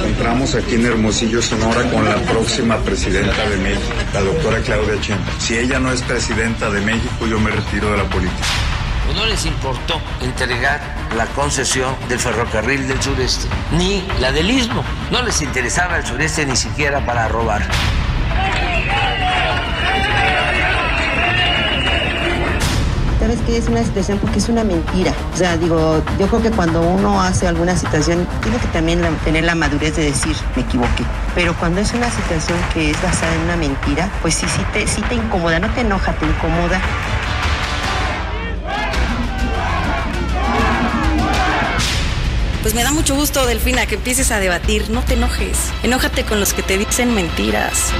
Encontramos aquí en Hermosillo, Sonora, con la próxima presidenta de México, la doctora Claudia Sheinbaum. Si ella no es presidenta de México, yo me retiro de la política. No les importó entregar la concesión del ferrocarril del sureste, ni la del istmo. No les interesaba el sureste ni siquiera para robar. ¿Sabes qué? Es una situación porque es una mentira. O sea, digo, yo creo que cuando uno hace alguna situación, tiene que también tener la madurez de decir, me equivoqué. Pero cuando es una situación que es basada en una mentira, pues sí, sí te, sí te incomoda, no te enoja, te incomoda. Pues me da mucho gusto, Delfina, que empieces a debatir. No te enojes. Enójate con los que te dicen mentiras.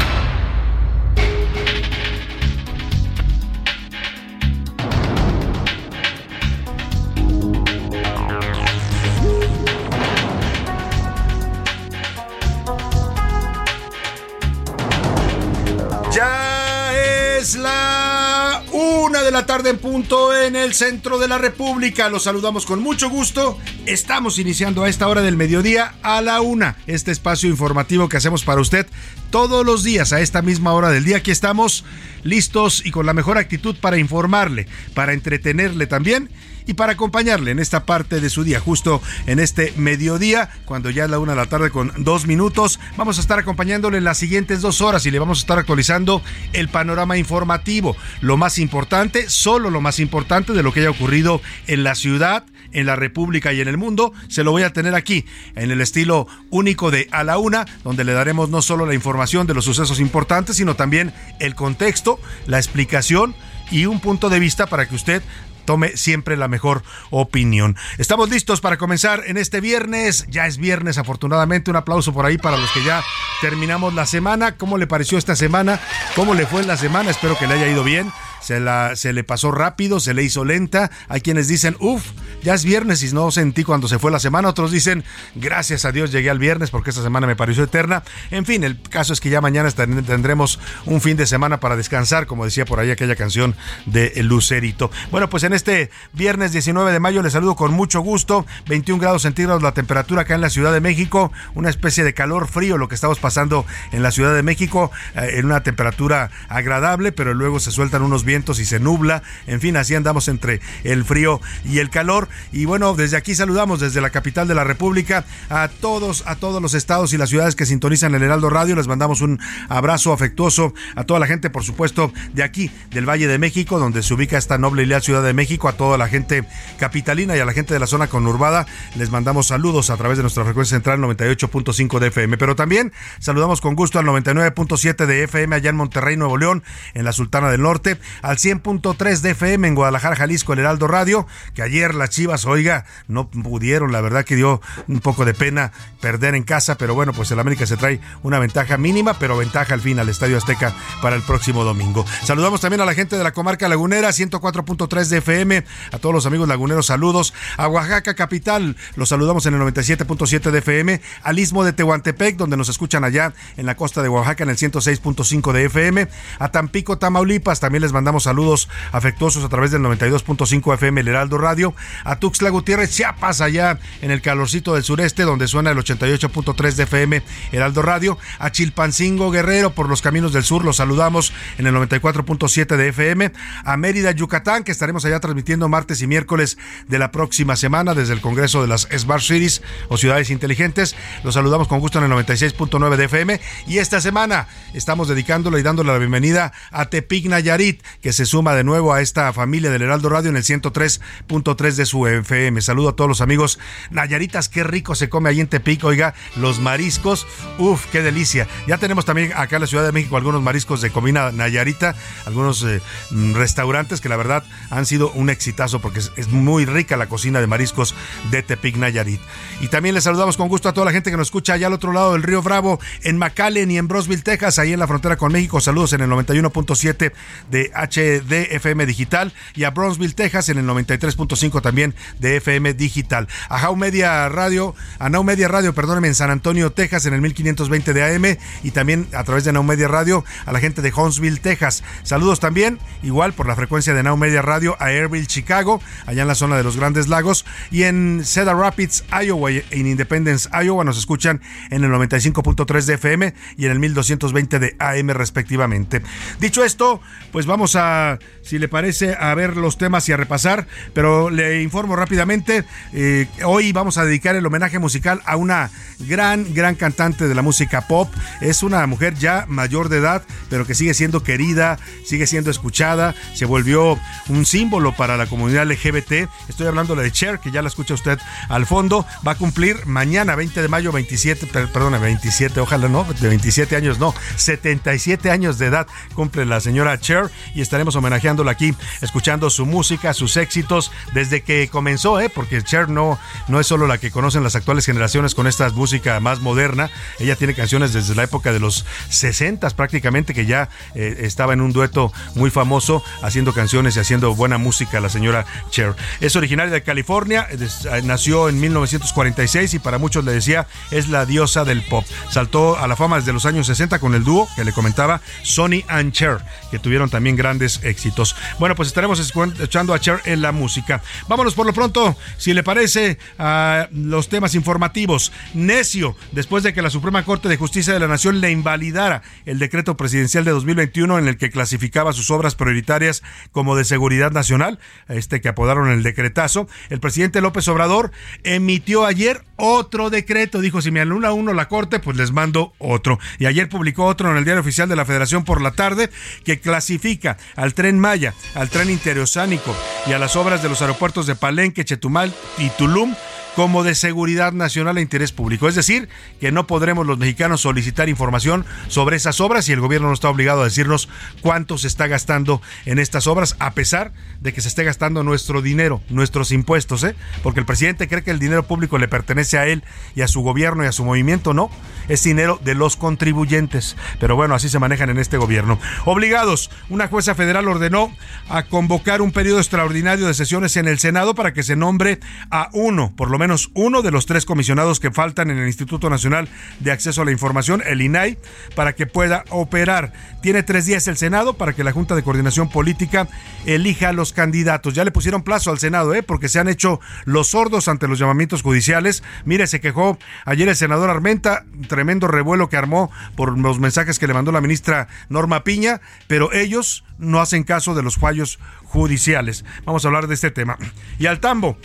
La tarde en punto en el centro de la República. Los saludamos con mucho gusto. Estamos iniciando a esta hora del mediodía a la una. Este espacio informativo que hacemos para usted todos los días a esta misma hora del día. Aquí estamos listos y con la mejor actitud para informarle, para entretenerle también y para acompañarle en esta parte de su día, justo en este mediodía, cuando ya es la una de la tarde con dos minutos. Vamos a estar acompañándole en las siguientes dos horas y le vamos a estar actualizando el panorama informativo, lo más importante, solo lo más importante de lo que haya ocurrido en la ciudad, en la República y en el mundo, se lo voy a tener aquí, en el estilo único de A la Una, donde le daremos no solo la información de los sucesos importantes, sino también el contexto, la explicación y un punto de vista para que usted tome siempre la mejor opinión. Estamos listos para comenzar en este viernes. Ya es viernes, afortunadamente. Un aplauso por ahí para los que ya terminamos la semana. ¿Cómo le pareció esta semana? ¿Cómo le fue en la semana? Espero que le haya ido bien se, la, se le pasó rápido, se le hizo lenta. Hay quienes dicen, uff, ya es viernes y no sentí cuando se fue la semana. Otros dicen, gracias a Dios llegué al viernes porque esta semana me pareció eterna. En fin, el caso es que ya mañana tendremos un fin de semana para descansar, como decía por ahí aquella canción de Lucerito. Bueno, pues en este viernes 19 de mayo les saludo con mucho gusto. 21 grados centígrados la temperatura acá en la Ciudad de México. Una especie de calor frío lo que estamos pasando en la Ciudad de México. Eh, en una temperatura agradable, pero luego se sueltan unos vientos y se nubla. En fin, así andamos entre el frío y el calor. Y bueno, desde aquí saludamos desde la capital de la República a todos, a todos los estados y las ciudades que sintonizan el Heraldo Radio. Les mandamos un abrazo afectuoso a toda la gente, por supuesto, de aquí, del Valle de México, donde se ubica esta noble y leal Ciudad de México, a toda la gente capitalina y a la gente de la zona conurbada. Les mandamos saludos a través de nuestra frecuencia central 98.5 de FM. Pero también saludamos con gusto al 99.7 de FM allá en Monterrey, Nuevo León, en la Sultana del Norte, al 100.3 de FM en Guadalajara, Jalisco, el Heraldo Radio, que ayer las Chivas, oiga, no pudieron, la verdad que dio un poco de pena perder en casa, pero bueno, pues el América se trae una ventaja mínima, pero ventaja al fin al Estadio Azteca para el próximo domingo. Saludamos también a la gente de la comarca lagunera, 104.3 de FM, a todos los amigos laguneros, saludos. A Oaxaca capital, los saludamos en el 97.7 de FM, al Istmo de Tehuantepec, donde nos escuchan allá en la costa de Oaxaca en el 106.5 de FM, a Tampico, Tamaulipas, también les mandamos mandamos saludos afectuosos a través del 92.5 FM El Heraldo Radio. A Tuxtla Gutiérrez, Chiapas, allá en el calorcito del sureste, donde suena el 88.3 de FM Heraldo Radio. A Chilpancingo Guerrero, por los caminos del sur, los saludamos en el 94.7 de FM. A Mérida, Yucatán, que estaremos allá transmitiendo martes y miércoles de la próxima semana desde el Congreso de las Smart Cities o Ciudades Inteligentes. Los saludamos con gusto en el 96.9 de FM. Y esta semana estamos dedicándole y dándole la bienvenida a Tepic Nayarit, que se suma de nuevo a esta familia del Heraldo Radio en el 103.3 de su FM. Saludo a todos los amigos Nayaritas, qué rico se come ahí en Tepic, oiga, los mariscos, uff, qué delicia. Ya tenemos también acá en la Ciudad de México algunos mariscos de comida Nayarita, algunos eh, mm, restaurantes que la verdad han sido un exitazo porque es, es, muy rica la cocina de mariscos de Tepic Nayarit. Y también les saludamos con gusto a toda la gente que nos escucha allá al otro lado del río Bravo, en McAllen y en Brosville, Texas, ahí en la frontera con México. Saludos en el 91.7 de HDFM Digital y a Brownsville, Texas en el 93.5 también de FM Digital. A How Media Radio, a Now Media Radio, perdónenme, en San Antonio, Texas en el 1520 de AM y también a través de Now Media Radio a la gente de Huntsville, Texas. Saludos también, igual por la frecuencia de Now Media Radio a Airville, Chicago, allá en la zona de los Grandes Lagos y en Cedar Rapids, Iowa, en Independence, Iowa nos escuchan en el 95.3 de FM y en el 1220 de AM respectivamente. Dicho esto, pues vamos a, si le parece, a ver los temas y a repasar, pero le informo rápidamente, eh, hoy vamos a dedicar el homenaje musical a una gran, gran cantante de la música pop. Es una mujer ya mayor de edad, pero que sigue siendo querida, sigue siendo escuchada, se volvió un símbolo para la comunidad LGBT. Estoy hablando de Cher, que ya la escucha usted al fondo. Va a cumplir mañana, 20 de mayo, 27, perdón, 27, ojalá no, de 27 años no, 77 años de edad cumple la señora Cher y estaremos homenajeándola aquí, escuchando su música, sus éxitos desde que comenzó, ¿eh? porque Cher no, no es solo la que conocen las actuales generaciones con esta música más moderna, ella tiene canciones desde la época de los 60 prácticamente, que ya eh, estaba en un dueto muy famoso haciendo canciones y haciendo buena música la señora Cher. Es originaria de California, eh, nació en 1946 y para muchos le decía es la diosa del pop. Saltó a la fama desde los años 60 con el dúo que le comentaba Sonny and Cher, que tuvieron también grandes éxitos. Bueno, pues estaremos escuchando a Cher en la música. Vámonos por lo pronto, si le parece, a los temas informativos. Necio, después de que la Suprema Corte de Justicia de la Nación le invalidara el decreto presidencial de 2021 en el que clasificaba sus obras prioritarias como de seguridad nacional, este que apodaron el decretazo, el presidente López Obrador emitió ayer otro decreto. Dijo, si me anula uno la Corte, pues les mando otro. Y ayer publicó otro en el Diario Oficial de la Federación por la tarde que clasifica al tren Maya, al tren interoceánico y a las obras de los aeropuertos de Palenque, Chetumal y Tulum como de seguridad nacional e interés público. Es decir, que no podremos los mexicanos solicitar información sobre esas obras y el gobierno no está obligado a decirnos cuánto se está gastando en estas obras, a pesar de que se esté gastando nuestro dinero, nuestros impuestos, ¿eh? porque el presidente cree que el dinero público le pertenece a él y a su gobierno y a su movimiento, no, es dinero de los contribuyentes. Pero bueno, así se manejan en este gobierno. Obligados, una jueza federal ordenó a convocar un periodo extraordinario de sesiones en el Senado para que se nombre a uno, por lo menos uno de los tres comisionados que faltan en el Instituto Nacional de Acceso a la Información, el INAI, para que pueda operar. Tiene tres días el Senado para que la Junta de Coordinación Política elija a los candidatos. Ya le pusieron plazo al Senado, ¿eh? porque se han hecho los sordos ante los llamamientos judiciales. Mire, se quejó ayer el senador Armenta, tremendo revuelo que armó por los mensajes que le mandó la ministra Norma Piña, pero ellos no hacen caso de los fallos judiciales. Vamos a hablar de este tema. Y al tambo.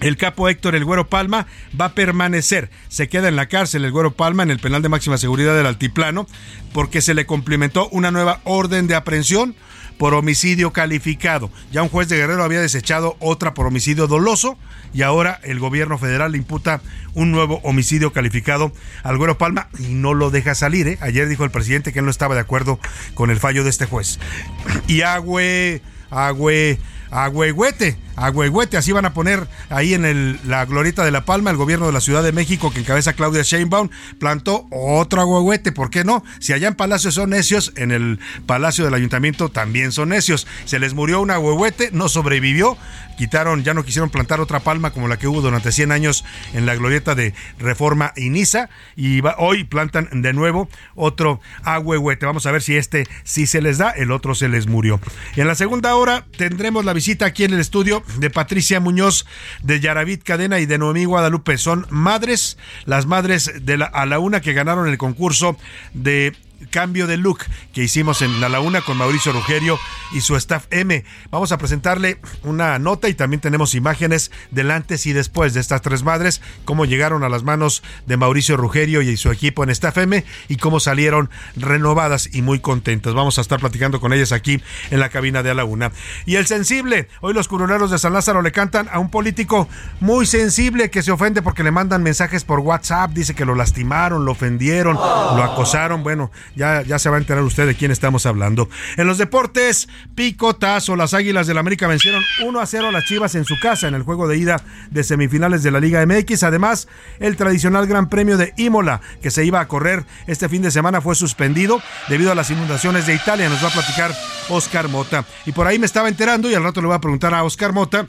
El capo Héctor El Güero Palma va a permanecer. Se queda en la cárcel El Güero Palma en el penal de máxima seguridad del Altiplano porque se le complementó una nueva orden de aprehensión por homicidio calificado. Ya un juez de Guerrero había desechado otra por homicidio doloso y ahora el gobierno federal le imputa un nuevo homicidio calificado al Güero Palma y no lo deja salir. ¿eh? Ayer dijo el presidente que él no estaba de acuerdo con el fallo de este juez. Y Agüe, Agüe, Agüehuete, agüehuete, así van a poner ahí en la glorieta de La Palma, el gobierno de la Ciudad de México que encabeza Claudia Sheinbaum, plantó otro agüehuete, ¿por qué no? Si allá en Palacio son necios, en el Palacio del Ayuntamiento también son necios. Se les murió un agüehuete, no sobrevivió, quitaron, ya no quisieron plantar otra palma como la que hubo durante 100 años en la glorieta de Reforma y Niza, y hoy plantan de nuevo otro agüehuete. Vamos a ver si este sí se les da, el otro se les murió. En la segunda hora tendremos la visita aquí en el estudio de Patricia Muñoz, de Yaravit Cadena y de Noemí Guadalupe. Son madres, las madres de la, a la una que ganaron el concurso de cambio de look que hicimos en La Laguna con Mauricio Rugerio y su staff M. Vamos a presentarle una nota y también tenemos imágenes del antes y después de estas tres madres, cómo llegaron a las manos de Mauricio Rugerio y su equipo en staff M y cómo salieron renovadas y muy contentas. Vamos a estar platicando con ellas aquí en la cabina de la Una. Y el sensible, hoy los curuleros de San Lázaro le cantan a un político muy sensible que se ofende porque le mandan mensajes por WhatsApp, dice que lo lastimaron, lo ofendieron, lo acosaron. Bueno, ya, ya se va a enterar usted de quién estamos hablando. En los deportes, picotazo. Las Águilas del América vencieron 1 a 0 a las Chivas en su casa en el juego de ida de semifinales de la Liga MX. Además, el tradicional Gran Premio de Imola, que se iba a correr este fin de semana, fue suspendido debido a las inundaciones de Italia. Nos va a platicar Oscar Mota. Y por ahí me estaba enterando y al rato le voy a preguntar a Oscar Mota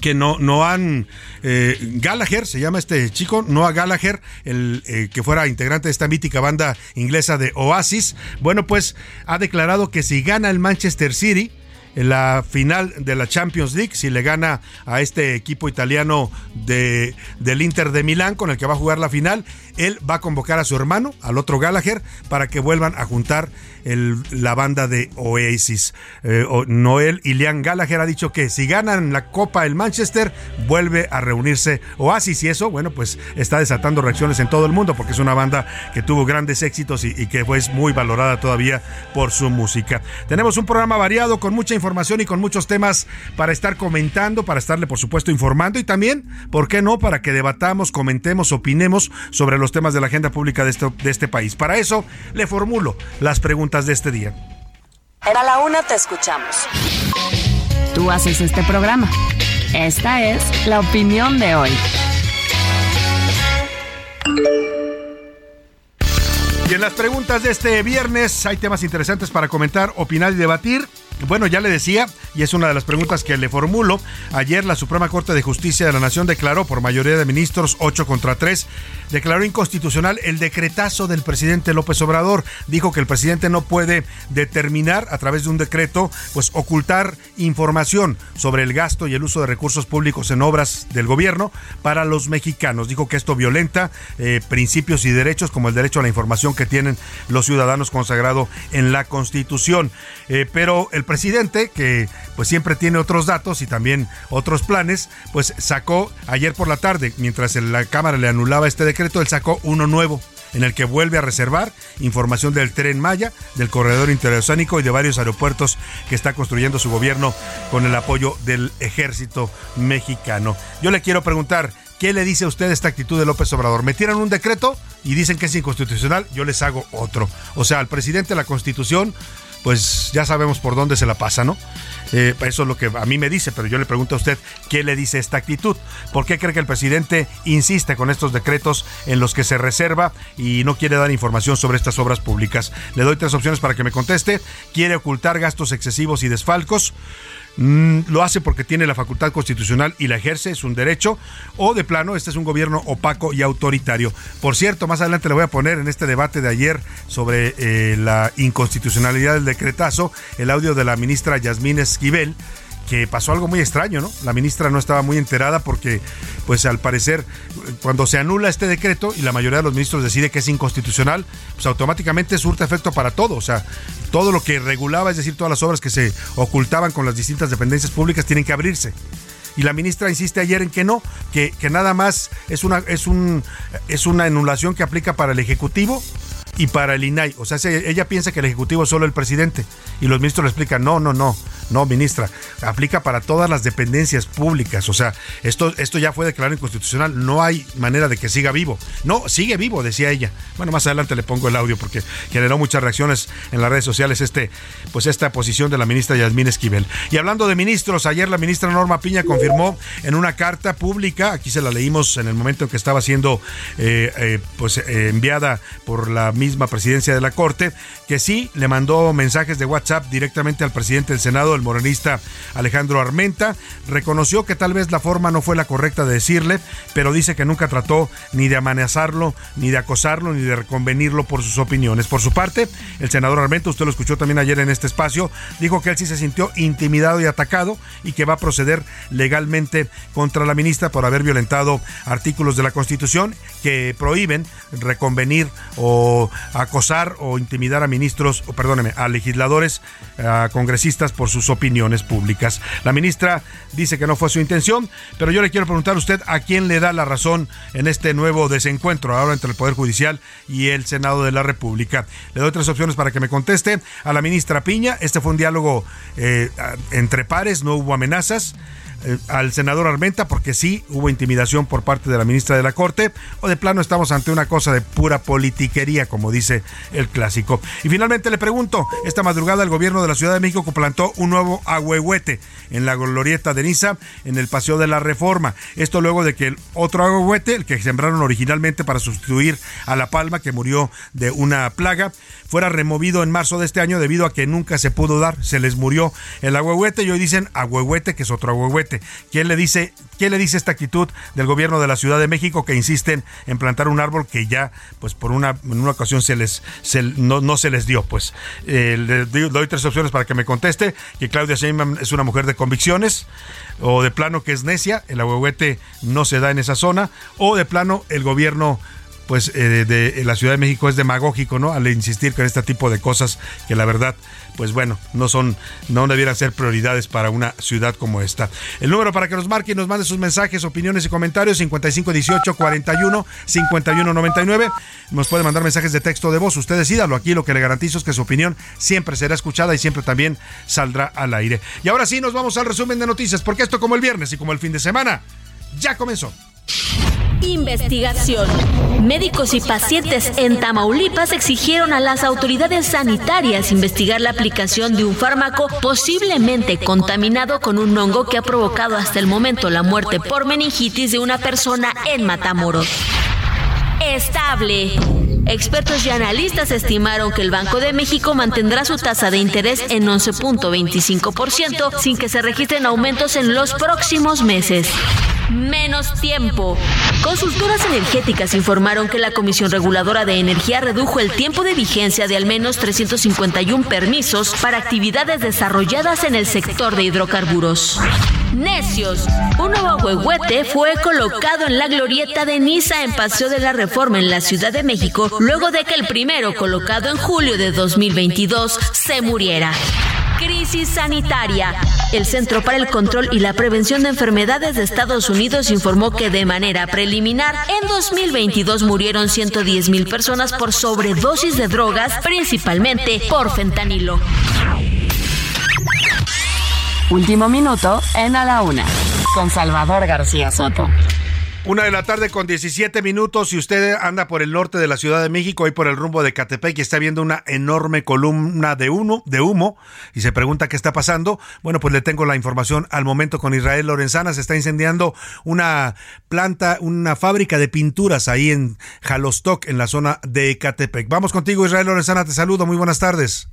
que no, eh, Gallagher, se llama este chico, Noah Gallagher, el eh, que fuera integrante de esta mítica banda inglesa de Oasis, bueno, pues ha declarado que si gana el Manchester City, en la final de la Champions League, si le gana a este equipo italiano de, del Inter de Milán, con el que va a jugar la final, él va a convocar a su hermano, al otro Gallagher, para que vuelvan a juntar la banda de Oasis. Eh, Noel y Liam Gallagher ha dicho que si ganan la Copa el Manchester, vuelve a reunirse Oasis y eso, bueno, pues está desatando reacciones en todo el mundo porque es una banda que tuvo grandes éxitos y, que es muy valorada todavía por su música. Tenemos un programa variado con mucha información y con muchos temas para estar comentando, para estarle por supuesto informando y también, ¿por qué no?, para que debatamos, comentemos, opinemos sobre los temas de la agenda pública de este país. Para eso le formulo las preguntas de este día. Era la una, te escuchamos. Tú haces este programa. Esta es la opinión de hoy. Y en las preguntas de este viernes hay temas interesantes para comentar, opinar y debatir. Bueno, ya le decía, y es una de las preguntas que le formulo, ayer la Suprema Corte de Justicia de la Nación declaró por mayoría de ministros 8 contra 3, declaró inconstitucional el decretazo del presidente López Obrador. Dijo que el presidente no puede determinar a través de un decreto, pues ocultar información sobre el gasto y el uso de recursos públicos en obras del gobierno para los mexicanos. Dijo que esto violenta eh, principios y derechos como el derecho a la información que tienen los ciudadanos consagrado en la Constitución. Eh, pero el presidente, que pues siempre tiene otros datos y también otros planes, pues sacó ayer por la tarde, mientras la Cámara le anulaba este decreto, él sacó uno nuevo en el que vuelve a reservar información del tren Maya, del corredor interoceánico y de varios aeropuertos que está construyendo su gobierno con el apoyo del ejército mexicano. Yo le quiero preguntar, ¿qué le dice a usted esta actitud de López Obrador? ¿Me tiran un decreto y dicen que es inconstitucional? Yo les hago otro. O sea, al presidente de la Constitución pues ya sabemos por dónde se la pasa, ¿no? Eh, eso es lo que a mí me dice, pero yo le pregunto a usted qué le dice esta actitud. ¿Por qué cree que el presidente insiste con estos decretos en los que se reserva y no quiere dar información sobre estas obras públicas? Le doy tres opciones para que me conteste. ¿Quiere ocultar gastos excesivos y desfalcos? Mm, lo hace porque tiene la facultad constitucional y la ejerce, es un derecho, o de plano, este es un gobierno opaco y autoritario. Por cierto, más adelante le voy a poner en este debate de ayer sobre eh, la inconstitucionalidad del decretazo el audio de la ministra Yasmín Esquivel que pasó algo muy extraño, ¿no? La ministra no estaba muy enterada porque, pues al parecer, cuando se anula este decreto y la mayoría de los ministros decide que es inconstitucional, pues automáticamente surte efecto para todo. O sea, todo lo que regulaba, es decir, todas las obras que se ocultaban con las distintas dependencias públicas tienen que abrirse. Y la ministra insiste ayer en que no, que, que nada más es una, es, un, es una anulación que aplica para el Ejecutivo y para el INAI. O sea, ella piensa que el Ejecutivo es solo el presidente. Y los ministros le explican, no, no, no. No, ministra, aplica para todas las dependencias públicas. O sea, esto, esto ya fue declarado inconstitucional. No hay manera de que siga vivo. No, sigue vivo, decía ella. Bueno, más adelante le pongo el audio porque generó muchas reacciones en las redes sociales este, pues esta posición de la ministra Yasmín Esquivel. Y hablando de ministros, ayer la ministra Norma Piña confirmó en una carta pública, aquí se la leímos en el momento en que estaba siendo eh, eh, pues eh, enviada por la misma presidencia de la Corte, que sí le mandó mensajes de WhatsApp directamente al presidente del Senado, el morenista Alejandro Armenta. Reconoció que tal vez la forma no fue la correcta de decirle, pero dice que nunca trató ni de amenazarlo, ni de acosarlo, ni de reconvenirlo por sus opiniones. Por su parte, el senador Armenta, usted lo escuchó también ayer en este espacio, dijo que él sí se sintió intimidado y atacado y que va a proceder legalmente contra la ministra por haber violentado artículos de la Constitución que prohíben reconvenir o acosar o intimidar a ministros, o perdóneme, a legisladores, a congresistas por sus opiniones públicas. La ministra dice que no fue su intención, pero yo le quiero preguntar a usted a quién le da la razón en este nuevo desencuentro ahora entre el Poder Judicial y el Senado de la República. Le doy tres opciones para que me conteste. A la ministra Piña, este fue un diálogo eh, entre pares, no hubo amenazas. Eh, al senador Armenta porque sí hubo intimidación por parte de la ministra de la Corte o de plano estamos ante una cosa de pura politiquería como dice el clásico. Y finalmente le pregunto, esta madrugada el gobierno de la Ciudad de México plantó un nuevo agüehuete en la glorieta de Niza en el Paseo de la Reforma. Esto luego de que el otro agüehuete, el que sembraron originalmente para sustituir a La Palma que murió de una plaga, fuera removido en marzo de este año debido a que nunca se pudo dar, se les murió el agüehuete y hoy dicen agüehuete que es otro agüehuete. ¿Quién le dice, qué le dice esta actitud del gobierno de la Ciudad de México que insisten en plantar un árbol que ya, pues por una, en una ocasión se les, no, se les dio? Pues eh, le doy tres opciones para que me conteste, que Claudia Sheinbaum es una mujer de convicciones, o de plano que es necia, el ahuehuete no se da en esa zona, o de plano el gobierno pues eh, de, la Ciudad de México es demagógico, ¿no? Al insistir con este tipo de cosas que la verdad pues bueno, no son, no debieran ser prioridades para una ciudad como esta. El número para que nos marque y nos mande sus mensajes, opiniones y comentarios, 5518 41 5199. Nos puede mandar mensajes de texto de voz. Usted decídalo. Aquí lo que le garantizo es que su opinión siempre será escuchada y siempre también saldrá al aire. Y ahora sí nos vamos al resumen de noticias, porque esto como el viernes y como el fin de semana ya comenzó. Investigación. Médicos y pacientes en Tamaulipas exigieron a las autoridades sanitarias investigar la aplicación de un fármaco posiblemente contaminado con un hongo que ha provocado hasta el momento la muerte por meningitis de una persona en Matamoros. Estable. Expertos y analistas estimaron que el Banco de México mantendrá su tasa de interés en 11.25% sin que se registren aumentos en los próximos meses. Menos tiempo. Consultoras energéticas informaron que la Comisión Reguladora de Energía redujo el tiempo de vigencia de al menos 351 permisos para actividades desarrolladas en el sector de hidrocarburos. Necios. Un nuevo huehuete fue colocado en la glorieta de Niza en Paseo de la Reforma en la Ciudad de México luego de que el primero colocado en julio de 2022 se muriera. Crisis sanitaria. El Centro para el Control y la Prevención de Enfermedades de Estados Unidos informó que de manera preliminar, en 2022 murieron 110 mil personas por sobredosis de drogas, principalmente por fentanilo. Último minuto en A la Una, con Salvador García Soto. Una de la tarde con 17 minutos. Si usted anda por el norte de la Ciudad de México y por el rumbo de Catepec y está viendo una enorme columna de, de humo y se pregunta qué está pasando, bueno, pues le tengo la información al momento con Israel Lorenzana. Se está incendiando una planta, una fábrica de pinturas ahí en Jalostoc, en la zona de Catepec. Vamos contigo, Israel Lorenzana. Te saludo. Muy buenas tardes.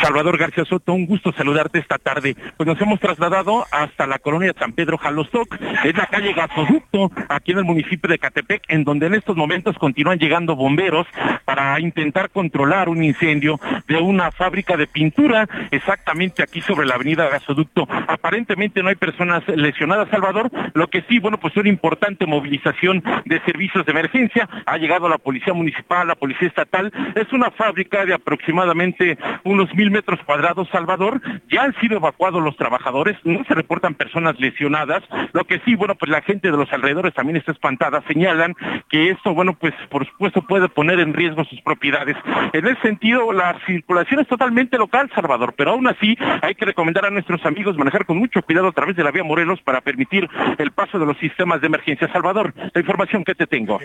Salvador García Soto, un gusto saludarte esta tarde. Pues nos hemos trasladado hasta la colonia San Pedro Jalostoc, es la calle Gasoducto, aquí en el municipio de Catepec, en donde en estos momentos continúan llegando bomberos para intentar controlar un incendio de una fábrica de pintura, exactamente aquí sobre la avenida Gasoducto. Aparentemente no hay personas lesionadas, Salvador, lo que sí, bueno, pues una importante movilización de servicios de emergencia. Ha llegado la policía municipal, la policía estatal. Es una fábrica de aproximadamente un unos mil metros cuadrados, Salvador. Ya han sido evacuados los trabajadores, no se reportan personas lesionadas. Lo que sí, bueno, pues la gente de los alrededores también está espantada. Señalan que esto, bueno, pues por supuesto puede poner en riesgo sus propiedades. En ese sentido, la circulación es totalmente local, Salvador, pero aún así hay que recomendar a nuestros amigos manejar con mucho cuidado a través de la vía Morelos para permitir el paso de los sistemas de emergencia. Salvador, la información que te tengo.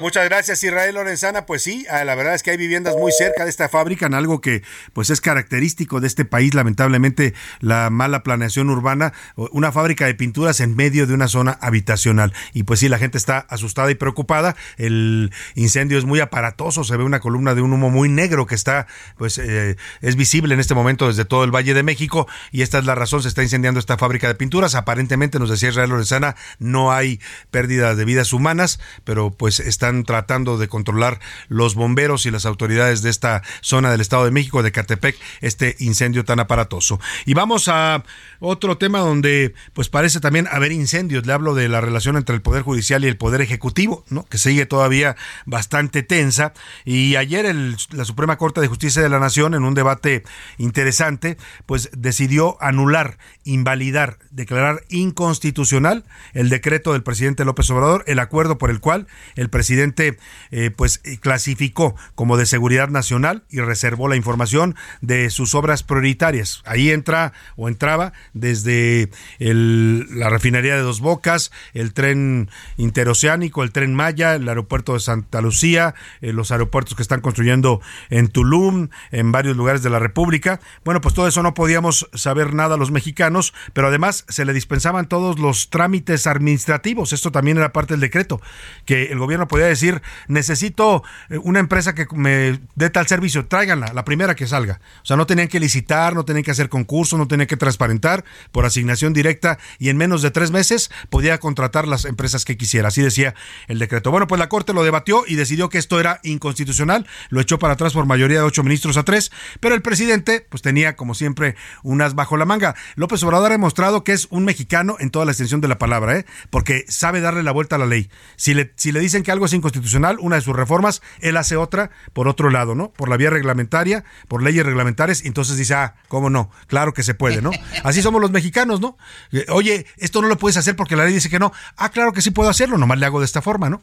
Muchas gracias, Israel Lorenzana. Pues sí, ah, la verdad es que hay viviendas muy cerca de esta fábrica, en algo que pues es característico de este país, lamentablemente la mala planeación urbana, una fábrica de pinturas en medio de una zona habitacional. Y pues sí, la gente está asustada y preocupada. El incendio es muy aparatoso, se ve una columna de un humo muy negro que está, pues eh, es visible en este momento desde todo el Valle de México y esta es la razón, se está incendiando esta fábrica de pinturas. Aparentemente, nos decía Israel Lorenzana, no hay pérdida de vidas humanas, pero pues están tratando de controlar los bomberos y las autoridades de esta zona del Estado de México, de Catepec, este incendio tan aparatoso. Y vamos a otro tema donde pues parece también haber incendios. Le hablo de la relación entre el Poder Judicial y el Poder Ejecutivo, ¿no? que sigue todavía bastante tensa. Y ayer la Suprema Corte de Justicia de la Nación, en un debate interesante, pues decidió anular, invalidar, declarar inconstitucional el decreto del presidente López Obrador, el acuerdo por el cual el presidente eh, pues clasificó como de seguridad nacional y reservó la información de sus obras prioritarias. Ahí entra o entraba desde la refinería de Dos Bocas, el tren interoceánico, el tren Maya, el aeropuerto de Santa Lucía, eh, los aeropuertos que están construyendo en Tulum, en varios lugares de la República. Bueno, pues todo eso no podíamos saber nada los mexicanos, pero además se le dispensaban todos los trámites administrativos. Esto también era parte del decreto, que el gobierno podía decir, necesito eh, una empresa que me dé tal servicio, tráiganla, la primera que salga. O sea, no tenían que licitar, no tenían que hacer concurso, no tenían que transparentar por asignación directa y en menos de tres meses podía contratar las empresas que quisiera. Así decía el decreto. Bueno, pues la Corte lo debatió y decidió que esto era inconstitucional, lo echó para atrás por mayoría de ocho ministros a tres, pero el presidente pues tenía como siempre unas bajo la manga. López Obrador ha demostrado que es un mexicano en toda la extensión de la palabra, ¿eh? porque sabe darle la vuelta a la ley. Si le, si le dicen que algo es inconstitucional, una de sus reformas, él hace otra por otro lado, ¿no? Por la vía reglamentaria, por leyes reglamentarias, entonces dice, ah, ¿cómo no? Claro que se puede, ¿no? Así somos los mexicanos, ¿no? Eh, oye, esto no lo puedes hacer porque la ley dice que no. Ah, claro que sí puedo hacerlo, nomás le hago de esta forma, ¿no?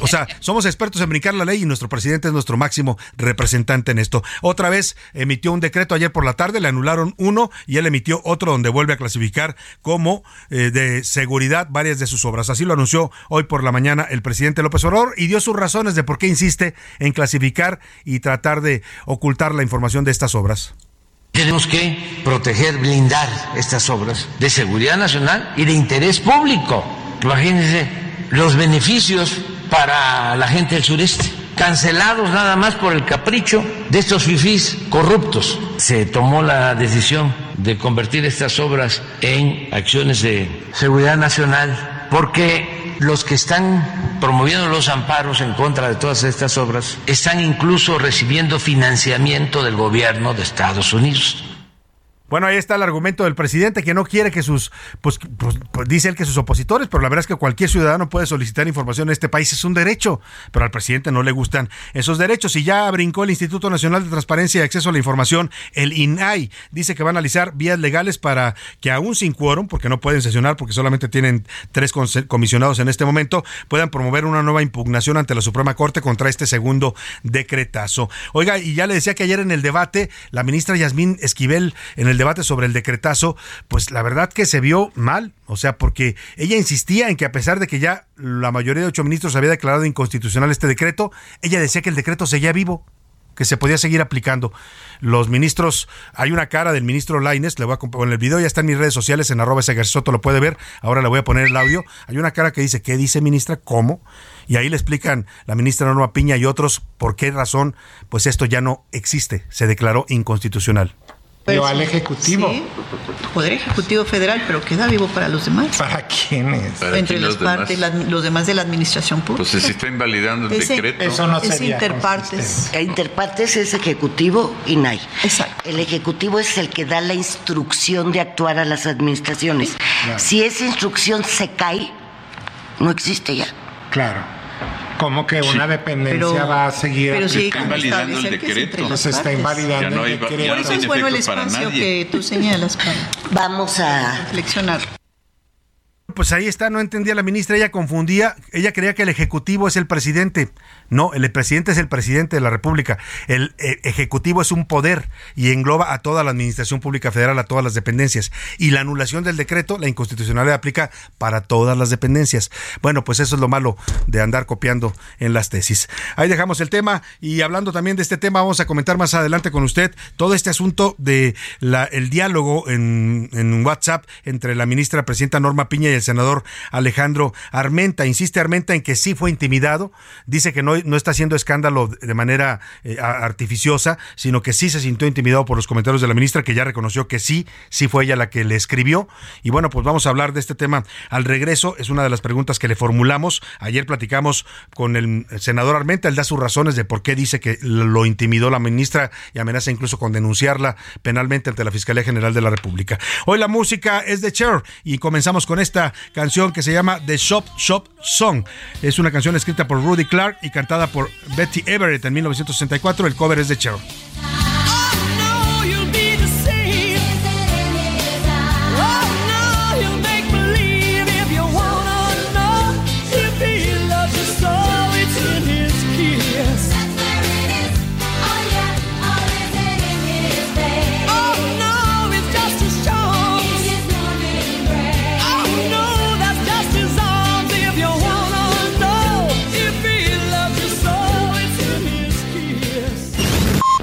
O sea, somos expertos en brincar la ley y nuestro presidente es nuestro máximo representante en esto. Otra vez emitió un decreto ayer por la tarde, le anularon uno y él emitió otro donde vuelve a clasificar como eh, de seguridad varias de sus obras. Así lo anunció hoy por la mañana el presidente López Obrador y dio sus razones de por qué insiste en clasificar y tratar de ocultar la información de estas obras. Tenemos que proteger, blindar estas obras de seguridad nacional y de interés público. Imagínense los beneficios para la gente del sureste, cancelados nada más por el capricho de estos fifís corruptos. Se tomó la decisión de convertir estas obras en acciones de seguridad nacional porque los que están promoviendo los amparos en contra de todas estas obras están incluso recibiendo financiamiento del gobierno de Estados Unidos. Bueno, ahí está el argumento del presidente que no quiere que sus, pues, pues, pues, dice él que sus opositores, pero la verdad es que cualquier ciudadano puede solicitar información en este país, es un derecho, pero al presidente no le gustan esos derechos. Y ya brincó el Instituto Nacional de Transparencia y Acceso a la Información, el INAI, dice que va a analizar vías legales para que aún sin quórum, porque no pueden sesionar, porque solamente tienen tres comisionados en este momento, puedan promover una nueva impugnación ante la Suprema Corte contra este segundo decretazo. Oiga, y ya le decía que ayer en el debate, la ministra Yasmín Esquivel, en el debate sobre el decretazo, pues la verdad que se vio mal, o sea, porque ella insistía en que a pesar de que ya la mayoría de ocho ministros había declarado inconstitucional este decreto, ella decía que el decreto seguía vivo que se podía seguir aplicando. Los ministros, hay una cara del ministro Laines, le voy a poner el video, ya está en mis redes sociales, en arroba Soto lo puede ver, ahora le voy a poner el audio. Hay una cara que dice, ¿qué dice ministra? ¿Cómo? Y ahí le explican la ministra Norma Piña y otros por qué razón, pues esto ya no existe, se declaró inconstitucional. Pero al Ejecutivo. Sí, Poder Ejecutivo Federal, pero queda vivo para los demás. ¿Para quiénes? Entre las partes, los demás de la administración pública. Pues se está invalidando el decreto. Eso no es interpartes. Interpartes es Ejecutivo y NAI. Exacto. El Ejecutivo es el que da la instrucción de actuar a las administraciones. Si esa instrucción se cae, no existe ya. Claro. ¿Cómo que una dependencia va a seguir pero sí, está invalidando el decreto. Se está invalidando no el decreto. Por eso es bueno el espacio que tú señalas, para Vamos a reflexionar. Pues ahí está, no entendía la ministra, ella confundía, ella creía que el Ejecutivo es el presidente. No, el presidente es el presidente de la República. El eh, Ejecutivo es un poder y engloba a toda la Administración Pública Federal, a todas las dependencias. Y la anulación del decreto, la inconstitucionalidad aplica para todas las dependencias. Bueno, pues eso es lo malo de andar copiando en las tesis. Ahí dejamos el tema y hablando también de este tema, vamos a comentar más adelante con usted todo este asunto de diálogo en, en WhatsApp entre la ministra presidenta Norma Piña y el senador Alejandro Armenta. Insiste Armenta en que sí fue intimidado, dice que no no está haciendo escándalo de manera eh, artificiosa, sino que sí se sintió intimidado por los comentarios de la ministra, que ya reconoció que sí, sí fue ella la que le escribió. Y bueno, pues vamos a hablar de este tema al regreso. Es una de las preguntas que le formulamos. Ayer platicamos con el senador Armenta, él da sus razones de por qué dice que lo intimidó la ministra y amenaza incluso con denunciarla penalmente ante la Fiscalía General de la República. Hoy la música es de Cher y comenzamos con esta canción que se llama The Shop Shop Song. Es una canción escrita por Rudy Clark y cantada por Betty Everett en 1964. El cover es de Cher.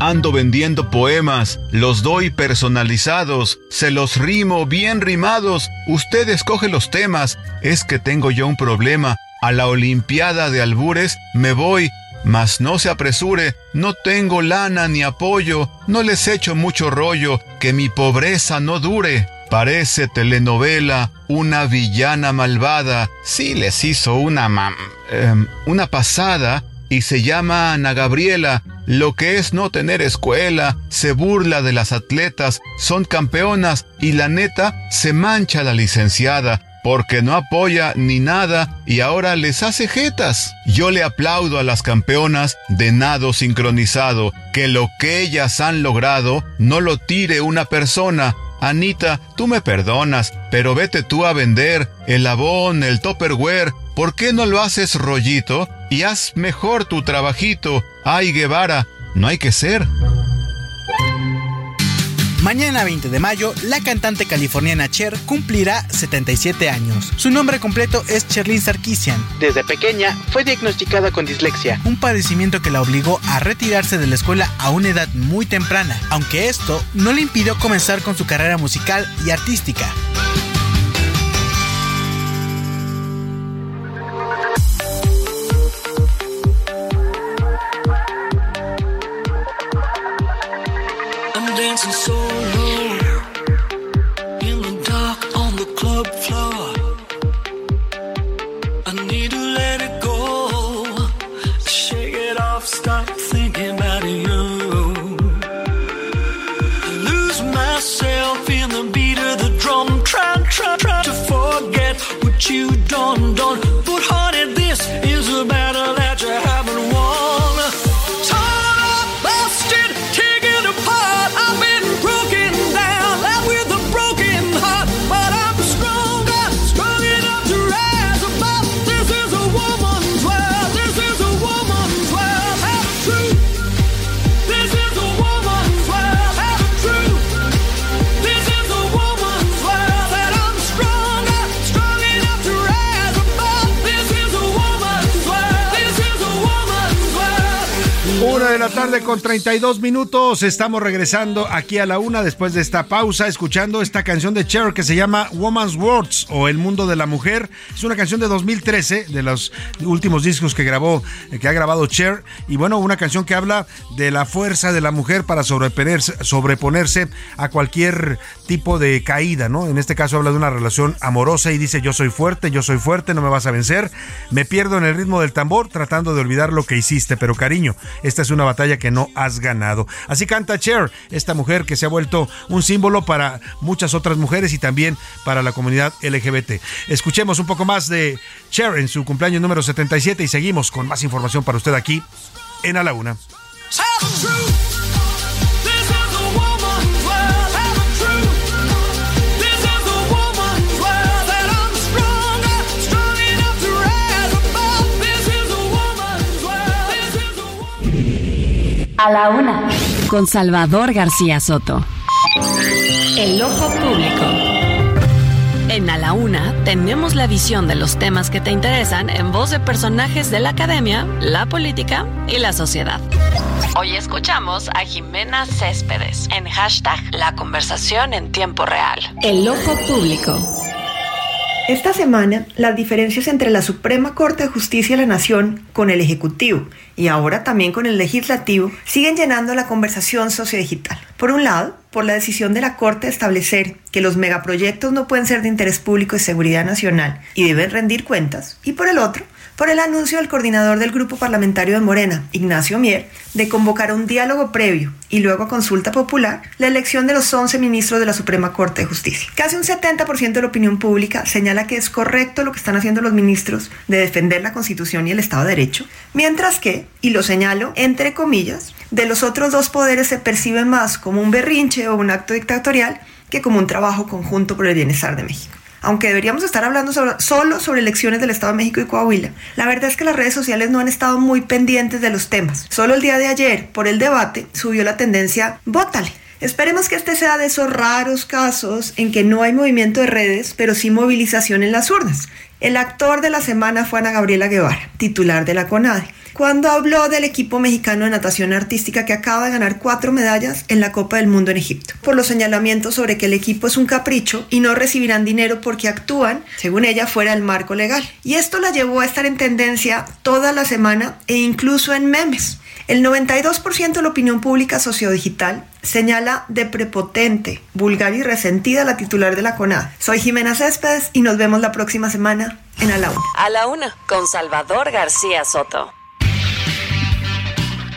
Ando vendiendo poemas, los doy personalizados, se los rimo bien rimados, usted escoge los temas, es que tengo yo un problema, a la Olimpiada de Albures me voy, mas no se apresure, no tengo lana ni apoyo, no les echo mucho rollo, que mi pobreza no dure. Parece telenovela, una villana malvada, sí les hizo una em, una pasada, y se llama Ana Gabriela. Lo que es no tener escuela, se burla de las atletas, son campeonas y la neta se mancha la licenciada porque no apoya ni nada y ahora les hace jetas. Yo le aplaudo a las campeonas de nado sincronizado, que lo que ellas han logrado no lo tire una persona. Anita, tú me perdonas, pero vete tú a vender el abón, el topperware, ¿por qué no lo haces rollito? y haz mejor tu trabajito. Ay, Guevara, no hay que ser. Mañana 20 de mayo, la cantante californiana Cher cumplirá 77 años. Su nombre completo es Cherlyn Sarkisian. Desde pequeña fue diagnosticada con dislexia, un padecimiento que la obligó a retirarse de la escuela a una edad muy temprana, aunque esto no le impidió comenzar con su carrera musical y artística. You done, done. La tarde con 32 minutos. Estamos regresando aquí a la una después de esta pausa, escuchando esta canción de Cher que se llama Woman's Words o El Mundo de la Mujer. Es una canción de 2013, de los últimos discos que grabó, que ha grabado Cher. Y bueno, una canción que habla de la fuerza de la mujer para sobreponerse, sobreponerse a cualquier tipo de caída, ¿no? En este caso habla de una relación amorosa y dice: Yo soy fuerte, yo soy fuerte, no me vas a vencer. Me pierdo en el ritmo del tambor tratando de olvidar lo que hiciste, pero cariño, esta es una batalla que no has ganado. Así canta Cher, esta mujer que se ha vuelto un símbolo para muchas otras mujeres y también para la comunidad LGBT. Escuchemos un poco más de Cher en su cumpleaños número 77 y seguimos con más información para usted aquí en A la Una. A la una. Con Salvador García Soto. El ojo público. En A la Una tenemos la visión de los temas que te interesan en voz de personajes de la academia, la política y la sociedad. Hoy escuchamos a Jimena Céspedes en hashtag La conversación en tiempo real. El ojo público. Esta semana, las diferencias entre la Suprema Corte de Justicia de la Nación con el Ejecutivo y ahora también con el Legislativo siguen llenando la conversación sociodigital. Por un lado, por la decisión de la Corte de establecer que los megaproyectos no pueden ser de interés público y seguridad nacional y deben rendir cuentas, y por el otro, por el anuncio del coordinador del grupo parlamentario de Morena, Ignacio Mier, de convocar un diálogo previo y luego a consulta popular la elección de los 11 ministros de la Suprema Corte de Justicia. Casi un 70% de la opinión pública señala que es correcto lo que están haciendo los ministros de defender la Constitución y el Estado de Derecho, mientras que, y lo señalo entre comillas, de los otros dos poderes se percibe más como un berrinche o un acto dictatorial que como un trabajo conjunto por el bienestar de México aunque deberíamos estar hablando solo sobre elecciones del Estado de México y Coahuila, la verdad es que las redes sociales no han estado muy pendientes de los temas. Solo el día de ayer, por el debate, subió la tendencia Vótale. Esperemos que este sea de esos raros casos en que no hay movimiento de redes, pero sí movilización en las urnas. El actor de la semana fue Ana Gabriela Guevara, titular de la CONADE cuando habló del equipo mexicano de natación artística que acaba de ganar cuatro medallas en la Copa del Mundo en Egipto, por los señalamientos sobre que el equipo es un capricho y no recibirán dinero porque actúan, según ella, fuera del marco legal. Y esto la llevó a estar en tendencia toda la semana e incluso en memes. El 92% de la opinión pública sociodigital señala de prepotente, vulgar y resentida la titular de la CONAD. Soy Jimena Céspedes y nos vemos la próxima semana en A la Una. A la Una, con Salvador García Soto.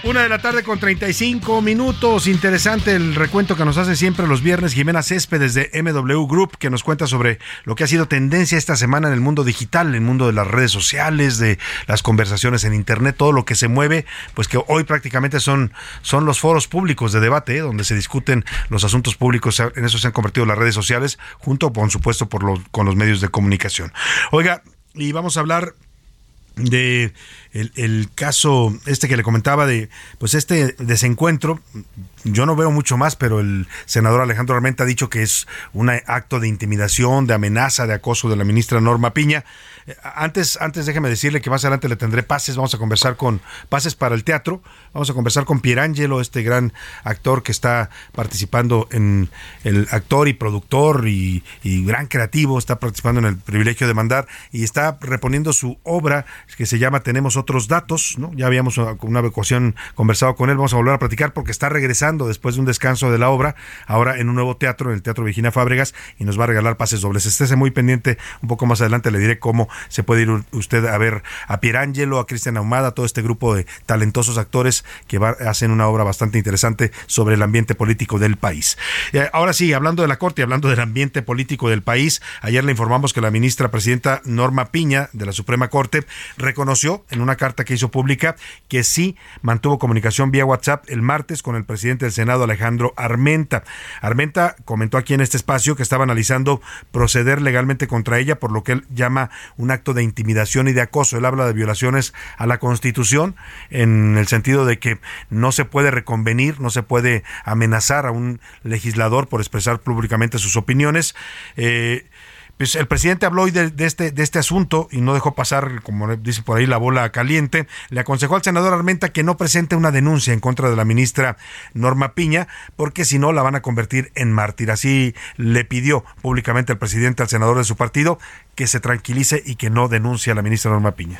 Una de la tarde con 35 minutos. Interesante el recuento que nos hace siempre los viernes Jimena Céspedes de MW Group, que nos cuenta sobre lo que ha sido tendencia esta semana en el mundo digital, en el mundo de las redes sociales, de las conversaciones en Internet, todo lo que se mueve, pues que hoy prácticamente son, son los foros públicos de debate, ¿eh? donde se discuten los asuntos públicos. En eso se han convertido las redes sociales, junto, por supuesto, por con los medios de comunicación. Oiga, y vamos a hablar de el, caso este que le comentaba de pues este desencuentro yo no veo mucho más pero el senador Alejandro Armenta ha dicho que es un acto de intimidación de amenaza de acoso de la ministra Norma Piña. Antes, antes déjeme decirle que más adelante le tendré pases, vamos a conversar con pases para el teatro, vamos a conversar con Pierangelo, este gran actor que está participando en el actor y productor y, gran creativo, está participando en el privilegio de mandar y está reponiendo su obra que se llama Tenemos otros datos, ¿no? Ya habíamos una ocasión conversado con él, vamos a volver a platicar porque está regresando después de un descanso de la obra, ahora en un nuevo teatro, en el Teatro Virginia Fábregas, y nos va a regalar pases dobles. Estése muy pendiente, un poco más adelante le diré cómo se puede ir usted a ver a Pierangelo, a Cristian Ahumada, todo este grupo de talentosos actores que hacen una obra bastante interesante sobre el ambiente político del país. Eh, ahora sí, hablando de la Corte, hablando del ambiente político del país, ayer le informamos que la ministra presidenta Norma Piña de la Suprema Corte reconoció en una carta que hizo pública que sí mantuvo comunicación vía WhatsApp el martes con el presidente del Senado Alejandro Armenta. Armenta comentó aquí en este espacio que estaba analizando proceder legalmente contra ella por lo que él llama un acto de intimidación y de acoso. Él habla de violaciones a la Constitución en el sentido de que no se puede reconvenir, no se puede amenazar a un legislador por expresar públicamente sus opiniones. Eh, pues el presidente habló hoy de, este, de este asunto y no dejó pasar, como dice por ahí, la bola caliente. Le aconsejó al senador Armenta que no presente una denuncia en contra de la ministra Norma Piña, porque si no la van a convertir en mártir. Así le pidió públicamente al presidente, al senador de su partido, que se tranquilice y que no denuncie a la ministra Norma Piña.